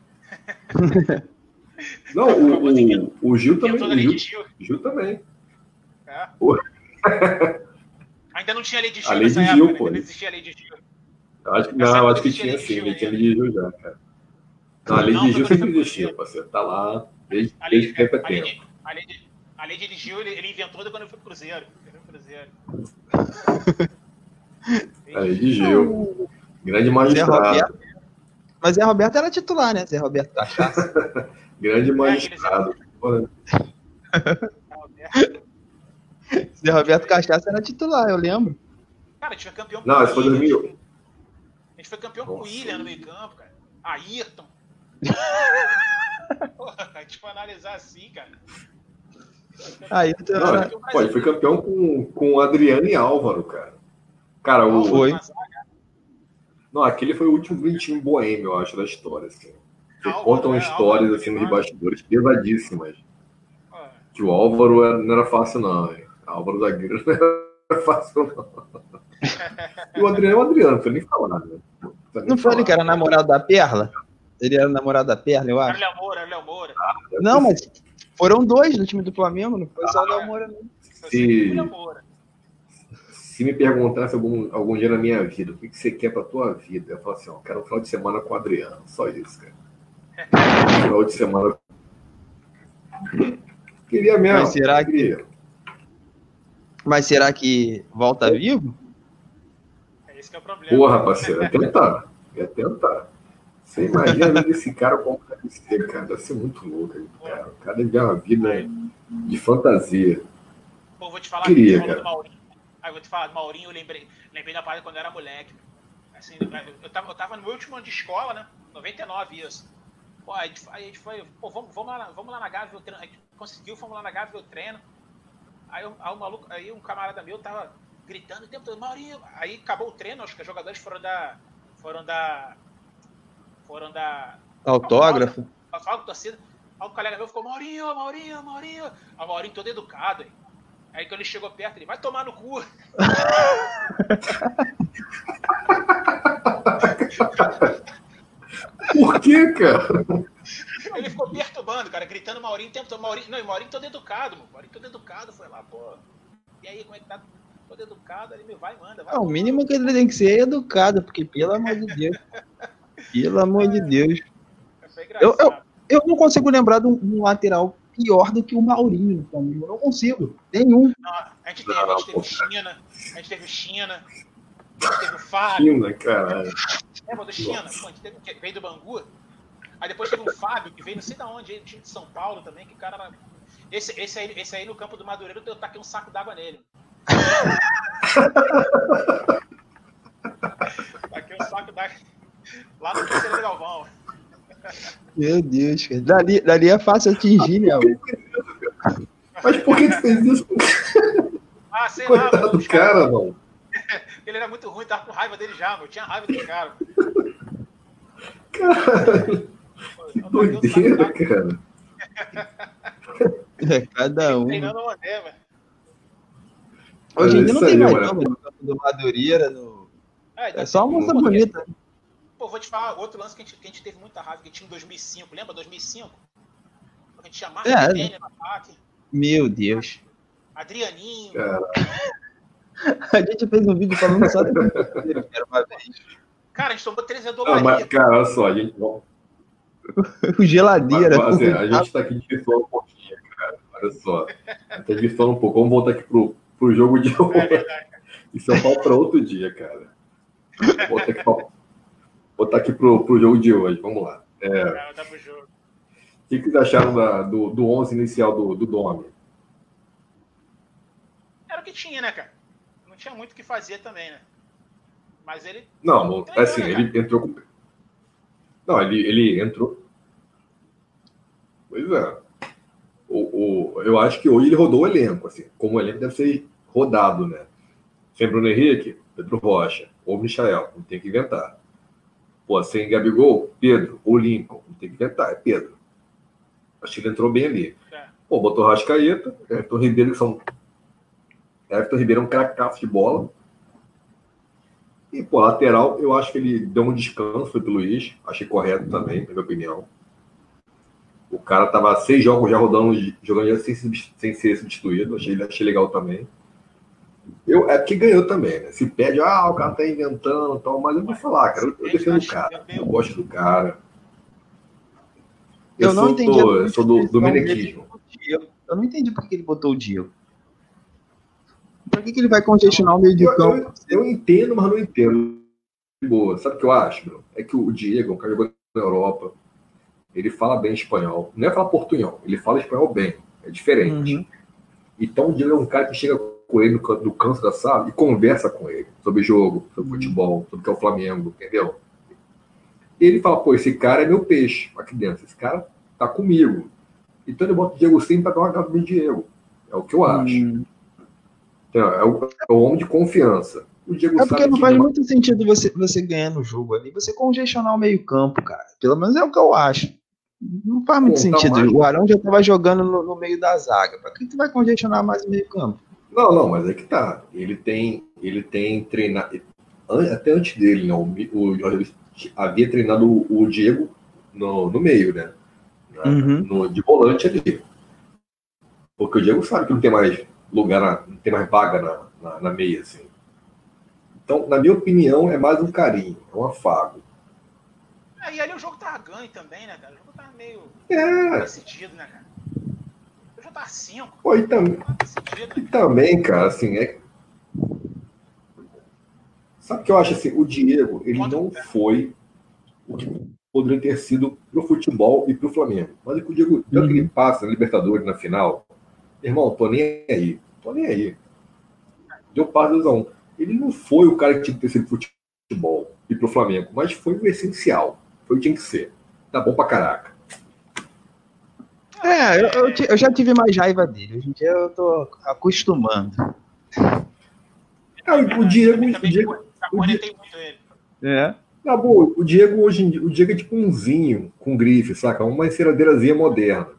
Não, o, o, o, Gil também. O Gil, Gil. Gil também. É. Ainda não tinha lei de Gil a lei de Gil, pô. Ainda não existia a lei de Gil. Eu acho que, não, acho que tinha sim, tinha lei de Gil já, cara. Não, a lei de Gil sempre existiu, parceiro. Tá lá desde, desde tempo é tempo. A lei de, a lei de Gil ele, ele inventou quando eu fui pro Cruzeiro. Cruzeiro. a lei de Gil. Grande magistrado. Mas Zé Roberto era titular, né? Zé Roberto Cachaça. Grande magistrado. Zé Roberto Cachaça era titular, eu lembro. Cara, a gente foi campeão Não, isso foi 2000. A gente foi campeão Nossa. com o William no meio campo, cara. Ayrton. Porra, foi analisar assim, cara. Ayrton Não, era... Pô, ele foi campeão com, com Adriano e Álvaro, cara. Cara, o. Foi. Não, aquele foi o último time boêmio, eu acho, da história. Assim. Álvaro, contam é, histórias Álvaro, assim nos bastidores pesadíssimas. É. Que o Álvaro era, não era fácil, não. Hein? Álvaro Zagueiro não era fácil, não. e o Adriano é o Adriano, não foi nem falar, né? Não, não foi ele que era namorado da Perla? Ele era namorado da Perla, eu acho. Era Léo Moura, Léo Moura. Ah, não, mas foram dois no time do Flamengo, não foi ah, só o Léo Moura, não. Se, se me perguntasse algum, algum dia na minha vida, o que, que você quer pra tua vida? Eu falo assim, ó, quero um final de semana com o Adriano, só isso, cara. final de semana. Queria mesmo. Mas será que. Mas será que volta vivo? É esse que é o problema. Porra, parceiro, é tentar. É tentar. Você imagina esse cara como deve ser, cara. Deve ser muito louco. Cara. O cara deve uma vida de fantasia. Pô, vou te falar Queria, que cara. do Maurinho. Aí vou te falar do Maurinho, eu lembrei, lembrei da parte quando eu era moleque. Assim, eu, tava, eu tava no meu último ano de escola, né? 99 isso. Pô, aí a gente foi, pô, vamos, vamos, lá, vamos lá na Gávea ver o treino. A gente conseguiu, fomos lá na Gávea ver o treino. Aí, aí, um maluco, aí um camarada meu tava gritando o tempo todo, Maurinho. Aí acabou o treino, acho que os jogadores foram da. Foram da. Foram da. Autógrafo? Com torcida. Aí o colega meu ficou, Maurinho, Maurinho, Maurinho. Aí o Maurinho todo educado. Aí, aí quando ele chegou perto, ele vai tomar no cu. Por que, cara? Ele ficou perturbando, cara, gritando Maurinho o tempo todo. Maurinho, não, Maurinho todo educado, mano. Maurinho todo educado, foi lá, pô. E aí, como é que tá? Todo educado, ele me vai e manda. Vai não, o mínimo que ele tem que ser é educado, porque pelo amor de Deus. Pelo amor de Deus. Eu, eu, eu não consigo lembrar de um, lateral pior do que o Maurinho Eu não consigo. Nenhum. Não, a gente teve, a gente teve China, a gente teve China, a gente teve o Fábio. China, caralho. Lembra do China? Pô, a gente teve, que veio do Bangu. Aí depois teve um Fábio, que veio não sei de onde, ele tinha de São Paulo também, que cara era... Esse, esse, aí, esse aí no campo do Madureira, eu taquei um saco d'água nele. taquei um saco d'água lá no do Galvão. Meu Deus, cara. Dali, dali é fácil atingir, né? Mas por que tu fez isso? Ah, sei Coitado lá. do cara, cara, não. Ele era muito ruim, tava com raiva dele já, mano. Eu tinha raiva desse cara. Caralho. Que doideira, cara. É, cada um. Treinando o André, velho. Hoje ainda não tem mais, não, no do Madureira. No... É, é só uma moça bonita. Pô, vou te falar outro lance que a, gente, que a gente teve muita raiva, que tinha em 2005. Lembra 2005? A gente tinha Marco é, no ataque. Meu Deus. Adrianinho. a gente fez um vídeo falando só de era uma vez. Cara, a gente tomou 3 dólares. mas, cara, olha só, a gente. o geladeira. Mas, assim, a gente tá aqui desvirtuando um pouquinho, cara. Olha só. Tá desvirtuando um pouco. Vamos voltar aqui pro, pro jogo de hoje. É Isso é pau para outro dia, cara. Vou botar aqui, pra, botar aqui pro, pro jogo de hoje. Vamos lá. É, o que, que vocês acharam da, do, do 11 inicial do, do Domi? Era o que tinha, né, cara? Não tinha muito o que fazer também, né? Mas ele. Não, treinou, assim, né, ele entrou com. Não, ele, ele entrou. Pois é. O, o, eu acho que hoje ele rodou o elenco, assim, como o elenco deve ser rodado, né? Sem Bruno Henrique, Pedro Rocha, ou Michael, não tem que inventar. Pô, sem Gabigol, Pedro, ou Lincoln, não tem que inventar, é Pedro. Acho que ele entrou bem ali. É. Pô, botou Rascaeta, Everton Ribeiro, que são. Everton Ribeiro é um cracaço de bola. E, pô, lateral, eu acho que ele deu um descanso, foi pro Luiz. Achei correto também, na minha opinião. O cara tava seis jogos já rodando, jogando sem, sem ser substituído. Achei, achei legal também. Eu, é que ganhou também, né? Se pede, ah, o cara tá inventando e tal, mas eu vou falar, cara, eu, eu defendo o cara, eu gosto do cara. Eu, eu não sou, entendi. Eu sou do, do menequismo. Eu não entendi por que ele botou o Diego. Por que, que ele vai congestionar o meio de campo? Eu, entendo, mas não entendo. Boa. Sabe o que eu acho, bro? É que o Diego, o cara jogou na Europa, ele fala bem espanhol. Não é falar portunhol, ele fala espanhol bem. É diferente. Uhum. Então o Diego é um cara que chega com ele no, no canto da sala e conversa com ele sobre jogo, sobre futebol, sobre o que é o Flamengo, entendeu? E ele fala, pô, esse cara é meu peixe aqui dentro, esse cara tá comigo. Então ele bota o Diego sempre para dar uma casa no Diego. É o que eu acho. Hum. Então, é, o, é, o, homem de confiança. O Diego é porque não faz muito sentido você, você ganhar no jogo ali, você congestionar o meio-campo, cara. Pelo menos é o que eu acho. Não faz muito Pô, sentido. Tá mais... O Arão já estava jogando no, no, meio da zaga. Para que tu vai congestionar mais o meio-campo? Não, não, mas é que tá. Ele tem, ele tem treinado. Até antes dele, não. Né, o, o havia treinado o, o Diego no, no meio, né? Uhum. No, de volante ali. Porque o Diego sabe que não tem mais lugar, na, não tem mais vaga na, na, na, meia, assim. Então, na minha opinião, é mais um carinho, é um afago. É, e ali o jogo tava ganho também, né, cara? O jogo tava meio é. decidido, né, cara? Tá 5. Pô, e, tam... e também, cara, assim, é. Sabe o que eu acho assim? O Diego, ele Quanto não foi o que poderia ter sido pro futebol e pro Flamengo. Mas é que o Diego, tanto que ele uhum. passa na Libertadores na final, irmão, tô nem aí. Tô nem aí. Deu passo 2 a 1. Um. Ele não foi o cara que tinha que ter sido futebol e pro Flamengo, mas foi o essencial. Foi o que tinha que ser. Tá bom pra caraca. É, eu, eu, eu, já tive mais raiva dele. Hoje em dia eu tô acostumando. Cara, o Diego. O Diego, o Diego é. Na boa, o Diego hoje em dia, o Diego é tipo um vinho com grife, saca? Uma enceradeirazinha moderna.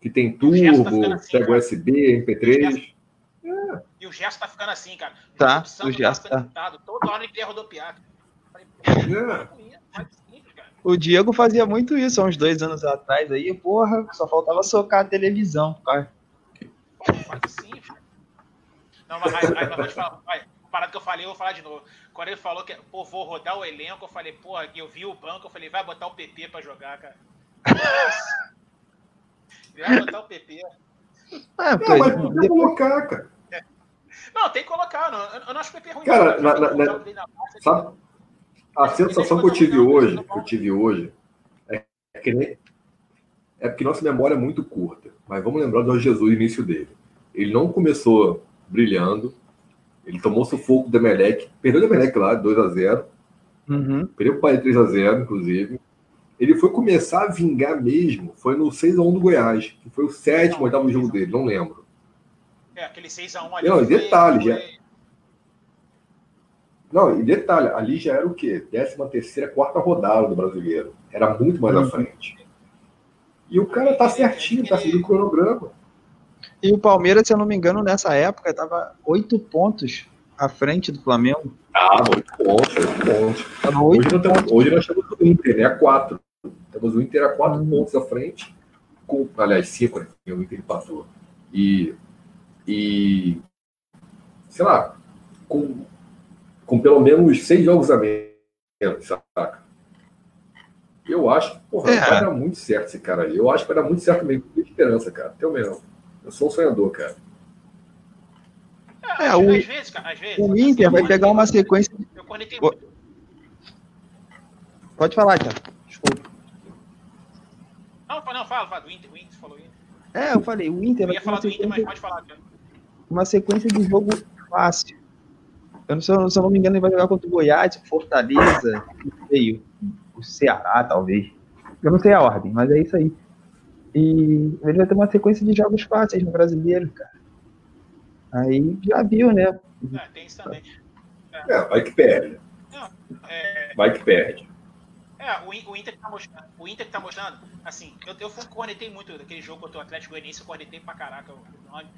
Que tem turbo, tá assim, pega USB, MP3. É. E o gesto tá ficando assim, cara. Tá, o gesto tá. Toda hora ele quer rodopiar. É. O Diego fazia muito isso há uns dois anos atrás aí, porra, só faltava socar a televisão, cara. Sim, Não, mas, mas, mas vou te falar, vai, parada que eu falei, eu vou falar de novo. Quando ele falou que, pô, vou rodar o elenco, eu falei, porra, eu vi o banco, eu falei, vai botar o PP pra jogar, cara. vai botar o PP. Ah, não, mas tem que colocar, cara. Não, tem que colocar, não. eu não acho o PP ruim. Cara, não, na, na, na, sabe, a sensação que eu tive hoje, que eu tive hoje, é que nem, é porque nossa memória é muito curta. Mas vamos lembrar do Jesus, início dele. Ele não começou brilhando, ele tomou sufoco do Emelec, perdeu o Emelec lá, 2 a 0 uhum. Perdeu o pai 3 a 0 inclusive. Ele foi começar a vingar mesmo, foi no 6x1 do Goiás, que foi o sétimo, oitavo jogo dele, não lembro. É, aquele 6x1 ali. Não, detalhe, já, não, e detalhe, ali já era o quê? 13 terceira, quarta rodada do brasileiro. Era muito mais uhum. à frente. E o cara tá certinho, tá seguindo o cronograma. E o Palmeiras, se eu não me engano, nessa época, tava oito pontos à frente do Flamengo. Ah, oito pontos, oito pontos. Hoje, pontos. Temos, hoje, nós temos o Inter, né? A quatro. Temos o Inter a quatro uhum. pontos à frente. Com, aliás, cinco, né? O Inter passou. E, e sei lá, com com pelo menos seis jogos a menos, saca? Eu acho que, porra, é. vai dar muito certo esse cara aí. Eu acho que vai dar muito certo mesmo. Tenho esperança, cara. Tenho mesmo. Eu sou um sonhador, cara. É, o, às vezes, cara, às vezes, o Inter vai pegar uma sequência. Eu conectei muito. Pode falar, cara. Desculpa. Não, não, fala, fala. O Inter, o Inter falou Inter. É, eu falei, o Inter eu ia falar do Inter, mas pode falar, cara. Uma sequência de jogo fácil. Eu não, se, eu não me engano, ele vai jogar contra o Goiás, Fortaleza, meio. o Ceará, talvez. Eu não sei a ordem, mas é isso aí. E ele vai ter uma sequência de jogos fáceis no brasileiro, cara. Aí já viu, né? É, tem isso também. É, é vai que perde. Não, é... Vai que perde. É, o, o Inter tá mostrando, o Inter tá mostrando, assim, eu, eu cornetei muito daquele jogo contra o Atlético Goianiense, eu cornetei pra caraca o nome.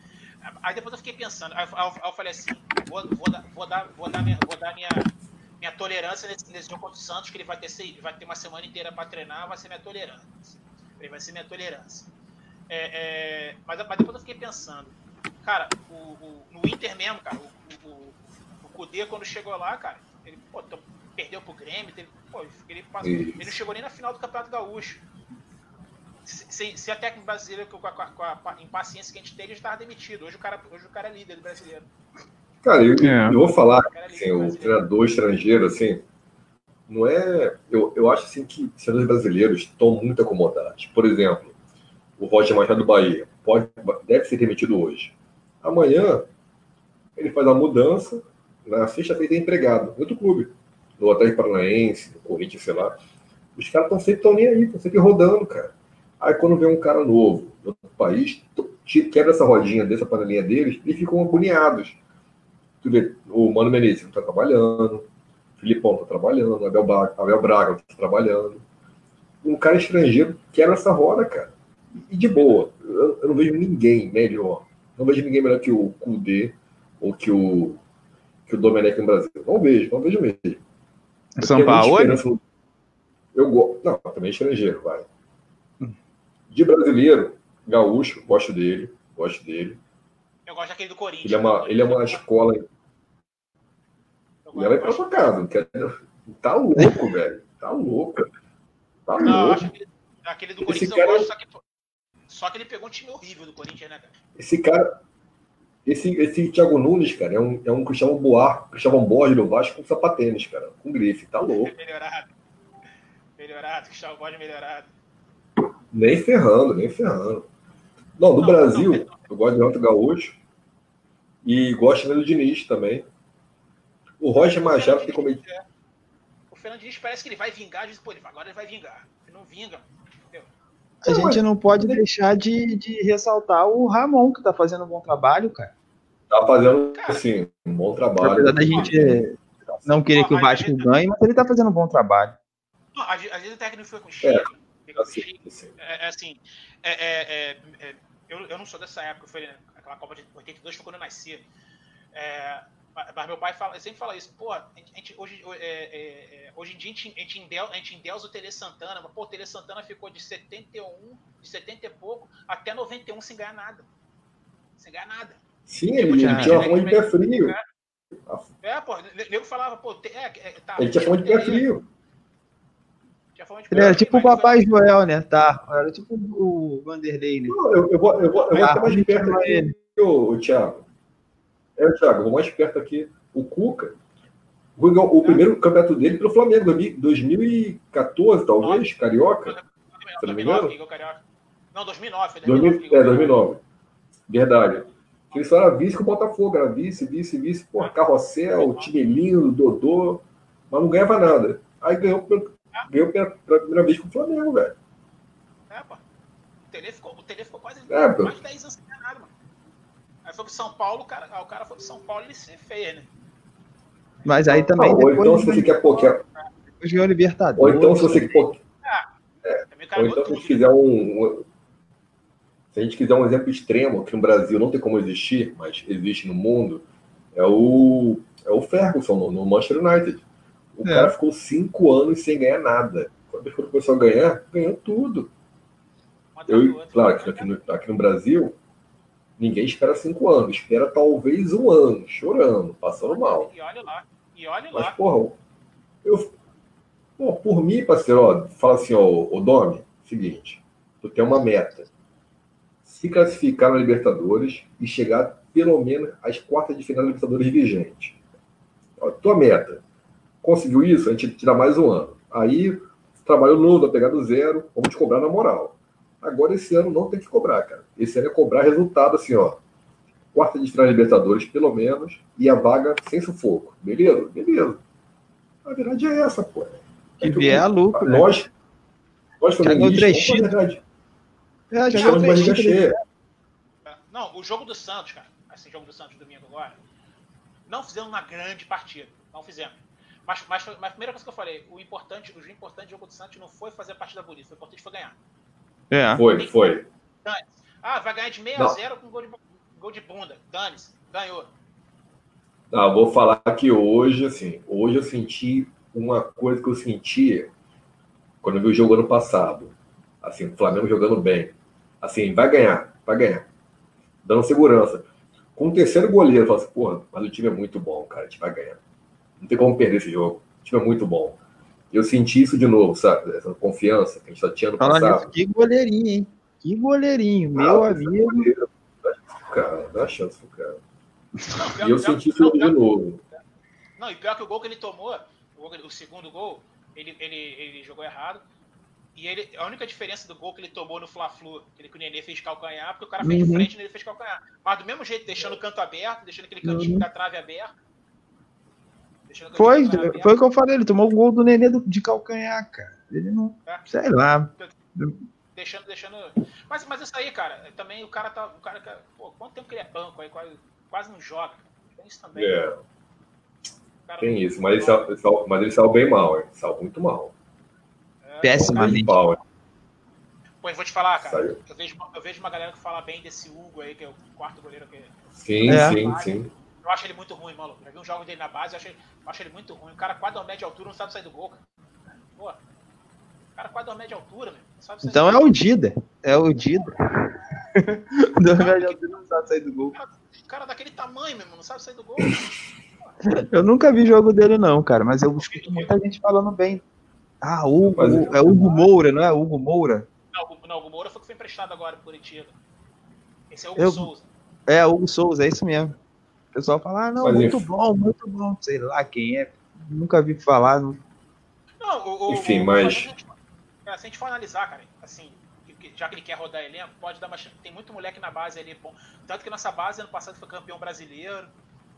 Aí depois eu fiquei pensando, aí, aí, aí eu falei assim, vou, vou, dar, vou dar, vou dar minha, vou dar minha, minha tolerância nesse, nesse jogo contra o Santos, que ele vai ter, vai ter uma semana inteira para treinar, vai ser minha tolerância. Ele vai ser minha tolerância. É, é, mas, mas, depois eu fiquei pensando, cara, o, o, no Inter mesmo, cara, o, o, o Kudê, quando chegou lá, cara, ele pô, perdeu pro Grêmio, teve, pô, ele, passou, ele não chegou nem na final do Campeonato Gaúcho. Se, se a técnica brasileira, com a, com, a, com a, impaciência que a gente tem, ele estava demitido. Hoje o, cara, hoje o cara é líder do brasileiro. Cara, eu, é. eu vou falar, assim, o treinador estrangeiro, assim, não é. Eu, eu acho assim que os treinadores brasileiros estão muito acomodados. Por exemplo, o Roger Machado do Bahia pode, deve ser demitido hoje. Amanhã ele faz a mudança, na sexta-feira é empregado em outro clube no Atlético Paranaense, no Corinthians, sei lá. Os caras estão sempre tão nem aí, estão sempre rodando, cara. Aí quando vem um cara novo de outro país, quebra essa rodinha dessa panelinha deles e ficam agoniados. Tu vê, o Mano Menezes não está trabalhando, o Filipão está trabalhando, o Abel, Braga, Abel Braga está trabalhando. Um cara estrangeiro quebra essa roda, cara. E de boa. Eu, eu não vejo ninguém melhor. Não vejo ninguém melhor que o Kudê ou que o, que o Domenech no Brasil. Não vejo, não vejo mesmo. São Paulo? Eu gosto. Não, também estrangeiro, vai. De brasileiro, gaúcho, gosto dele. Gosto dele. Eu gosto daquele do Corinthians. Ele é uma, ele é uma escola. Ele vai pra sua casa. Tá louco, velho. Tá louco. Tá não, louco. Aquele, aquele, do Corinthians cara... eu gosto, só que, só que ele pegou um time horrível do Corinthians, né, cara? Esse cara. Esse, esse Thiago Nunes, cara, é um, é um Cristiano Boar, Cristiano Borges do Vasco com sapatênis, cara, com grife, tá louco. melhorado. Melhorado, Cristiano Borges melhorado. Nem ferrando, nem ferrando. Não, do não, Brasil, não, eu gosto de Renato Gaúcho e gosto do Diniz também. O Roger Machado tem cometido. É. O Fernando Diniz parece que ele vai vingar, diz, pô, agora ele vai vingar. Ele não vinga, a gente não pode deixar de, de ressaltar o Ramon, que tá fazendo um bom trabalho, cara. Tá fazendo, sim, um bom trabalho. Apesar da gente não querer que o Vasco ganhe, mas ele tá fazendo um bom trabalho. Não, às vezes o técnico foi com o Chico. É, assim, é, é, assim é, é, é, eu, eu não sou dessa época, foi aquela Copa de 82 foi quando eu nasci. É, mas meu pai fala, sempre fala isso, pô, a gente, hoje, é, é, é, hoje em dia a gente, a gente, endeusa, a gente endeusa o Tele Santana, mas pô, o Tele Santana ficou de 71, de 70 e pouco, até 91 sem ganhar nada. Sem ganhar nada. Sim, ele, tinha uma fome de pé frio. É, pô, o nego falava, pô, é, tá, ele tinha fome de pé frio. Ele era tipo o Papai Joel, né? Tá. Era tipo o Vanderlei, né? Não, eu, eu, vou, eu vou, eu vou ah, mais perto aqui, o Thiago. É, Thiago, vou mais perto aqui. O Cuca, o, o primeiro campeonato dele pelo Flamengo, 2014, talvez, Carioca. Se não me engano. Não, 2009. 2009, é, 2009. Verdade. Ele só era vice com o Botafogo, era vice, vice, vice, pô, carrossel, time lindo, Dodô, mas não ganhava nada. Aí ganhou, ganhou pela, pela primeira vez com o Flamengo, velho. É, pô. O Tele ficou, o Tele ficou quase é, mais de 10 anos sem ganhar nada, mano. Aí foi pro São Paulo, o cara, o cara foi pro São Paulo e ele se fez, né? Mas aí também. Ah, ou então, se você quer pôr. Depois ganhou Libertadores. Ou então, se você quer. Ah, é, ou então, se a gente quiser um, um. Se a gente quiser um exemplo extremo, que no Brasil não tem como existir, mas existe no mundo, é o, é o Ferguson no, no Manchester United. O é. cara ficou cinco anos sem ganhar nada. Quando ele começou a ganhar, ganhou tudo. Eu, claro, que aqui no, aqui no Brasil, Ninguém espera cinco anos, espera talvez um ano, chorando, passando mal. E olha lá, e olha Mas, lá. porra, eu, pô, por mim, parceiro, ó, fala assim, ó, o Domi, seguinte, tu tem uma meta. Se classificar na Libertadores e chegar pelo menos às quartas de final da Libertadores vigente. Ó, tua meta. Conseguiu isso? A gente te dá mais um ano. Aí, trabalho novo, a pegar do zero, vamos te cobrar na moral. Agora, esse ano não tem que cobrar, cara. Esse ano é cobrar resultado assim, ó. Quarta de final Libertadores, pelo menos, e a vaga sem sufoco. Beleza? Beleza. A verdade é essa, pô. Que vier a lucro, né? Nós, nós Já ganhou flamenguistas, a verdade. É, já Estamos de barriga cheia. Não, o jogo do Santos, cara, esse jogo do Santos domingo agora, não fizemos uma grande partida. Não fizemos. Mas, mas, mas a primeira coisa que eu falei, o importante, o importante do jogo do Santos não foi fazer a partida bonita, o importante foi ganhar. É. Foi, foi. Ah, vai ganhar de 6 Não. a 0 com gol de, gol de bunda. Dane-se. Ganhou. Não, eu vou falar que hoje, assim, hoje eu senti uma coisa que eu sentia quando eu vi o jogo ano passado. Assim, o Flamengo jogando bem. Assim, vai ganhar, vai ganhar. Dando segurança. Com o terceiro goleiro, eu falo assim, porra, mas o time é muito bom, cara, a gente vai ganhar. Não tem como perder esse jogo. O time é muito bom. Eu senti isso de novo, sabe? Essa confiança que a gente só tinha no passado. nisso, que goleirinho, hein? Que goleirinho, meu Ah, amigo. goleiro, Cara, dá chance pro cara. Não, pior- E eu pior- senti isso não, de pior- novo. Não, e pior que o gol que ele tomou, o, gol que ele- o segundo gol, ele, ele, ele jogou errado. E ele, a única diferença do gol que ele tomou no Fla-Flu, aquele que o Nenê fez calcanhar, porque o cara fez de Uhum. frente e o Nenê fez calcanhar. Mas do mesmo jeito, deixando o canto aberto, deixando aquele cantinho Uhum. da trave aberto. Foi, foi o que eu falei, ele tomou o gol do Nenê do- de calcanhar, cara. Ele não. É. Sei lá. Deixando, deixando. Mas, mas isso aí, cara, também o cara tá. O cara, cara- pô, quanto tempo que ele é banco aí? Quase, quase não joga. Tem isso também. É. O cara Tem isso, mas ele, saiu, ele saiu- mas ele saiu bem mal, hein? Saiu muito mal. É, Pessimamente. Pau, hein? Pô, eu vou te falar, cara. Saiu. Eu vejo, uma- eu vejo uma galera que fala bem desse Hugo aí, que é o quarto goleiro que Sim, É. sim, sim. Eu acho ele muito ruim, maluco. Já vi um jogo dele na base, eu acho, ele- eu acho ele muito ruim. O cara quase da média altura não sabe sair do gol, cara. Pô, o cara quase da média altura, meu. Não sabe sair Então é o Dida. É o Dida. Do médio altura não sabe sair do gol. O cara daquele tamanho, meu irmão, não sabe sair do gol. Eu nunca vi jogo dele, não, cara, mas eu escuto muita gente falando bem. Ah, Hugo, Mas- é Hugo Moura, não é? Hugo Moura? Não, o- não, o Moura foi que foi emprestado agora pro Curitiba. Esse é o Hugo Eu- Souza. É, Hugo Souza, é isso mesmo. O pessoal fala, ah, não, Mas muito bom, muito bom. Sei lá quem é. Nunca vi falar. Não... Não, o, o, Enfim, o- mas- Se a, gente, é, se a gente for analisar, cara, assim, já que ele quer rodar elenco, pode dar uma chance. Tem muito moleque na base ali, bom. Tanto que nossa base ano passado foi campeão brasileiro.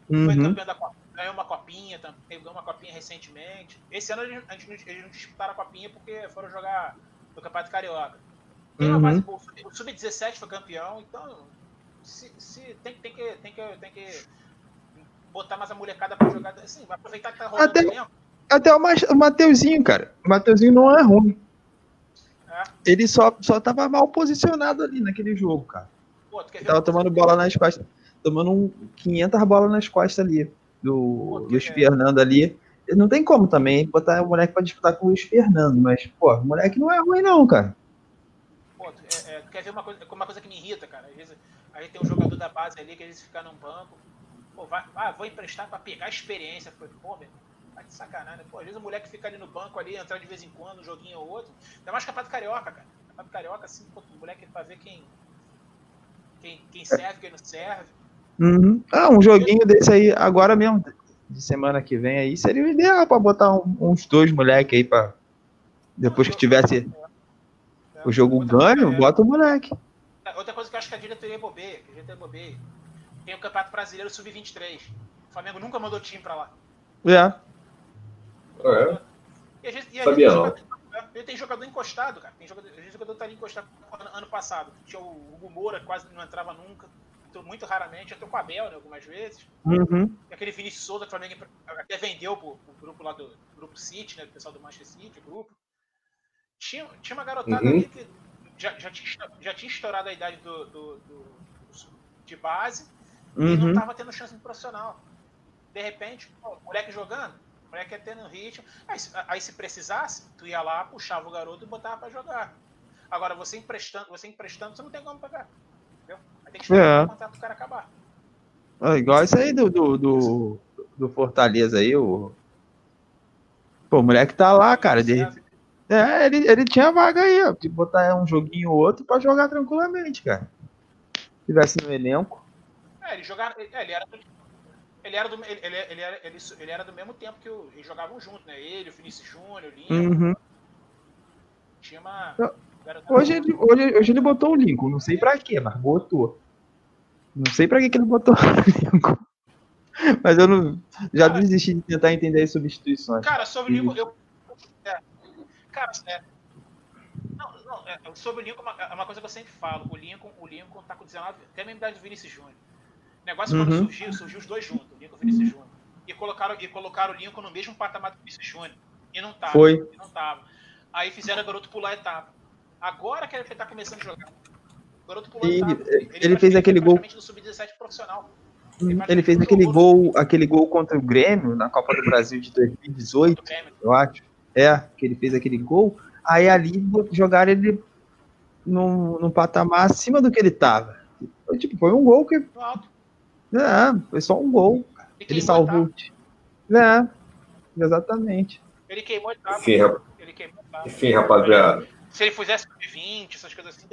Foi Uhum. campeão da Copa, ganhou uma copinha, ganhou uma copinha recentemente. Esse ano eles, a gente não- eles não disputaram a copinha porque foram jogar no Campeonato Carioca. Tem uma Uhum. base boa. O Sub-17 foi campeão, então se, se- tem, tem, que, tem, que, tem que botar mais a molecada pra jogar. Assim, vai aproveitar que tá rolando Até- mesmo. Até o, Ma- o Mateuzinho, cara. O Mateuzinho não é ruim. É. Ele só, só tava mal posicionado ali naquele jogo, cara. Pô, Tava tomando bola nas costas. Tomando um 500 bolas nas costas ali. Do Pô, Luiz é. Fernando ali. Não tem como também botar o moleque pra disputar com o Luiz Fernando. Mas, pô, o moleque não é ruim, não, cara. Pô, tu, é, quer ver uma coisa, uma coisa que me irrita, cara? Às vezes aí tem um jogador da base ali que às vezes fica num banco. Pô, vai, ah, vou emprestar pra pegar experiência. Pô, pô meu, tá de sacanagem. Pô, às vezes o moleque fica ali no banco ali, entrar de vez em quando, um joguinho ou outro. Ainda mais capaz do carioca, cara. Capaz do carioca, assim, pô, o moleque pra ver quem, quem, quem serve, quem não serve. Uhum. Ah, um joguinho desse aí, agora mesmo, de semana que vem aí, seria o ideal pra botar um- uns dois moleque aí pra. Depois que tivesse o jogo ganho, bota o moleque. é, Outra coisa que eu acho que a diretoria é bobeia, que a diretoria é bobeia. Tem o Campeonato Brasileiro Sub-23. O Flamengo nunca mandou time pra lá. É. É. E a gente, e a Sabia gente não. jogador, ele tem jogador encostado, cara. Tem jogador, o jogador tá ali encostado ano, passado. Tinha o Hugo Moura, quase não entrava nunca. Entrou muito raramente. Entrou com o Abel, né, algumas vezes. Uhum. E aquele Vinícius Souza, que o Flamengo até vendeu pro, pro grupo lá do grupo City, né, do pessoal do Manchester City, grupo. Tinha, tinha uma garotada Uhum. ali que já, já, tinha, já tinha estourado a idade do, do- do- de base e não Uhum. tava tendo chance no profissional. De repente, pô, moleque jogando, moleque ia tendo ritmo. Aí, se- aí se precisasse, tu ia lá, puxava o garoto e botava pra jogar. Agora, você emprestando, você emprestando, você não tem como pegar. Entendeu? Aí tem que esperar É. o contrato do cara acabar. Ah, igual isso aí do, do, do, do Fortaleza aí, o. Pô, o moleque tá lá, cara. De... É, ele, ele tinha vaga aí, ó. De botar um joguinho ou outro pra jogar tranquilamente, cara. Se tivesse no elenco. É, ele jogava. Ele, é, ele era do. Ele era, do, ele, ele, ele era, ele, ele era do mesmo tempo que o, eles jogavam junto, né? Ele, o Vinícius Júnior, o Lincoln. Uhum. Tinha uma. Hoje, ele, hoje, hoje ele botou o Lincoln, não sei pra quê, mas botou. Não sei pra que, que ele botou o Lincoln. Mas eu não, já Cara. desisti de tentar entender as substituições. Cara, sobre o Lincoln, eu. É, Cara, é, não, não, é, sobre o Lincoln, é uma coisa que eu sempre falo. O Lincoln, o Lincoln tá com 19, até a mesma idade do Vinícius Júnior. O negócio uhum. quando surgiu, surgiu os dois juntos, o Lincoln e o Vinícius Júnior. E colocaram, e colocaram o Lincoln no mesmo patamar do Vinícius Júnior. E não tava. Foi. E não tava. Aí fizeram o garoto pular a etapa. Agora que ele tá começando a jogar. O garoto pulou e, a etapa. Ele, ele fez aquele gol. No sub-17 profissional. Ele, ele fez aquele gol, aquele gol contra o Grêmio na Copa do Brasil de 2018, eu acho. É, que ele fez aquele gol. Aí ali jogaram ele num, num patamar acima do que ele tava. Tipo, foi um gol que. É, foi só um gol. Ele, ele salvou. É, exatamente. Ele queimou a etapa. Enfim, rap... ele queimou. Enfim, rapaziada. Se ele fizesse 20, essas coisas assim,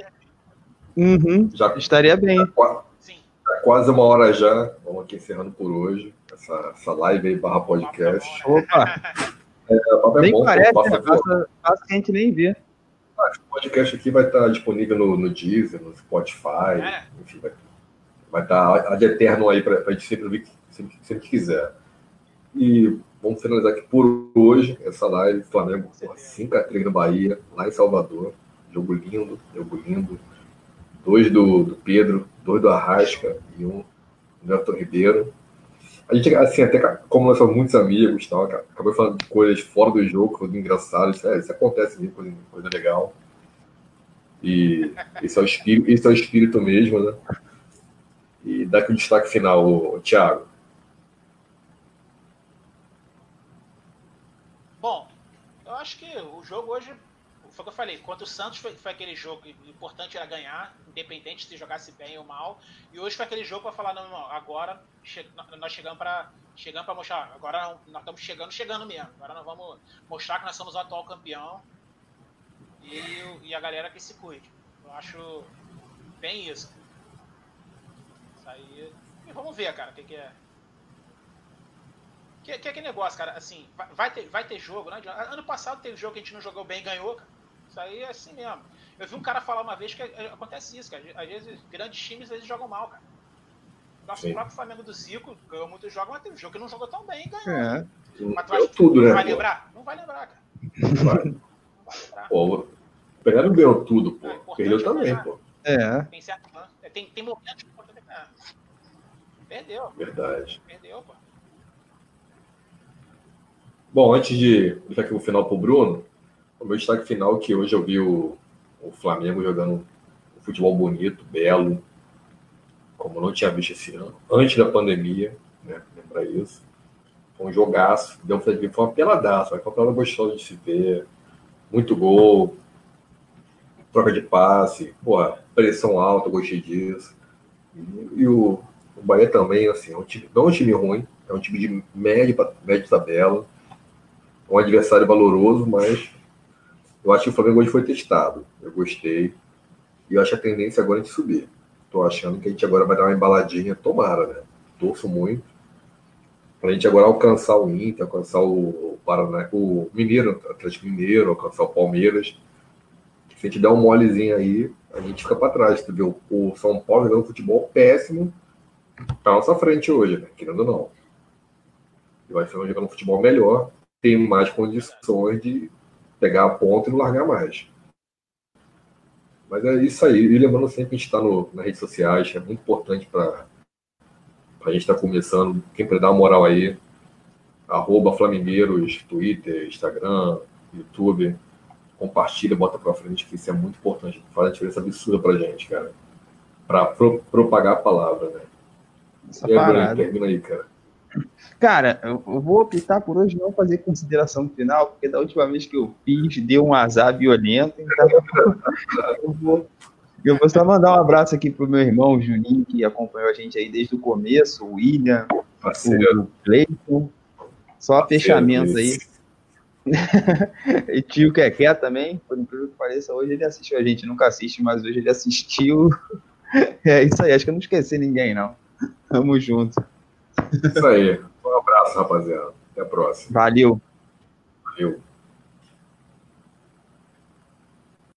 uhum, já estaria bem. Já, Sim. Já quase uma hora já. Vamos aqui encerrando por hoje. Essa, essa live aí barra podcast. Opa! É, é nem bom, parece, passa, né? passa, passa que a gente nem vê. Ah, o podcast aqui vai estar disponível no, no Deezer, no Spotify, é. enfim, vai, vai estar ad eterno aí para a gente sempre ver sempre, sempre quiser. E vamos finalizar aqui por hoje essa live. Flamengo 5x3 no Bahia, lá em Salvador. Jogo lindo, jogo lindo. Dois do, do Pedro, dois do Arrasca e um do Neto Ribeiro. A gente, assim, até como nós somos muitos amigos, tal, acabou falando de coisas fora do jogo, coisas engraçadas. Isso, é, isso acontece mesmo, coisa, coisa legal. E esse é o espírito, esse é o espírito mesmo, né? E dá aqui o destaque final, Thiago. Bom, eu acho que o jogo hoje, foi o que eu falei, contra o Santos foi, foi aquele jogo importante era ganhar, independente se jogasse bem ou mal. E hoje foi aquele jogo para falar, não, não, agora che nós chegamos para chegamos para mostrar, agora nós estamos chegando, chegando mesmo. Agora nós vamos mostrar que nós somos o atual campeão e, e a galera que se cuide. Eu acho bem isso. Isso aí. E vamos ver, cara, o que, que é. Que, que é que negócio, cara, assim, vai, ter, vai ter jogo, né? Ano passado teve jogo que a gente não jogou bem e ganhou, cara. Isso aí é assim mesmo. Eu vi um cara falar uma vez que é, acontece isso, cara. Às vezes, grandes times, às vezes jogam mal, cara. Nosso Sim. próprio Flamengo do Zico ganhou muitos jogos, mas teve um jogo que não jogou tão bem e ganhou. É. Mas tu acha que tudo, né, vai lembrar? Não vai lembrar, cara. Não vai, não vai lembrar. Pô, o Pernambuco ganhou tudo, pô. É, Perdeu também, pô. É. Tem, certo, tem, tem momentos Perdeu. Verdade. Perdeu, pô. Bom, antes de deixar aqui o final para o Bruno, o meu destaque final é que hoje eu vi o, o Flamengo jogando um futebol bonito, belo, como não tinha visto esse ano, antes da pandemia, né? Lembra isso. Foi um jogaço, deu pra ver, foi uma peladaça, foi uma pelada gostosa de se ver, muito gol, troca de passe, porra, pressão alta, gostei disso. E, e o, o Bahia também, assim, é um time, não é um time ruim, é um time de média, média tabela um adversário valoroso, mas eu acho que o Flamengo hoje foi testado. Eu gostei. E eu acho a tendência agora é de subir. Estou achando que a gente agora vai dar uma embaladinha, tomara, né? Torço muito. Para a gente agora alcançar o Inter, alcançar o Paraná, o Mineiro, o Atlético Mineiro, alcançar o Palmeiras. Se a gente der um molezinho aí, a gente fica para trás. entendeu? O São Paulo jogando futebol péssimo para nossa frente hoje, né? Querendo ou não. E vai ser jogando um futebol melhor tem mais condições de pegar a ponta e não largar mais. Mas é isso aí. E lembrando sempre que a gente está nas redes sociais, é muito importante para a gente estar tá começando. Quem puder dar uma moral aí, arroba Twitter, Instagram, YouTube. Compartilha, bota para frente, que isso é muito importante. Faz uma diferença absurda para gente, cara. Para pro, propagar a palavra, né? Essa aí, cara. Cara, eu vou optar por hoje não fazer consideração final, porque da última vez que eu fiz, deu um azar violento. Então eu vou, eu vou só mandar um abraço aqui pro meu irmão Juninho, que acompanhou a gente aí desde o começo, o William, Parceiro. o Cleiton. Só fechamento aí. e tio Keké também, por incrível que pareça, hoje ele assistiu a gente, nunca assiste, mas hoje ele assistiu. É isso aí, acho que eu não esqueci ninguém, não. Tamo junto. Isso aí. Um abraço, rapaziada. Até a próxima. Valeu. Valeu.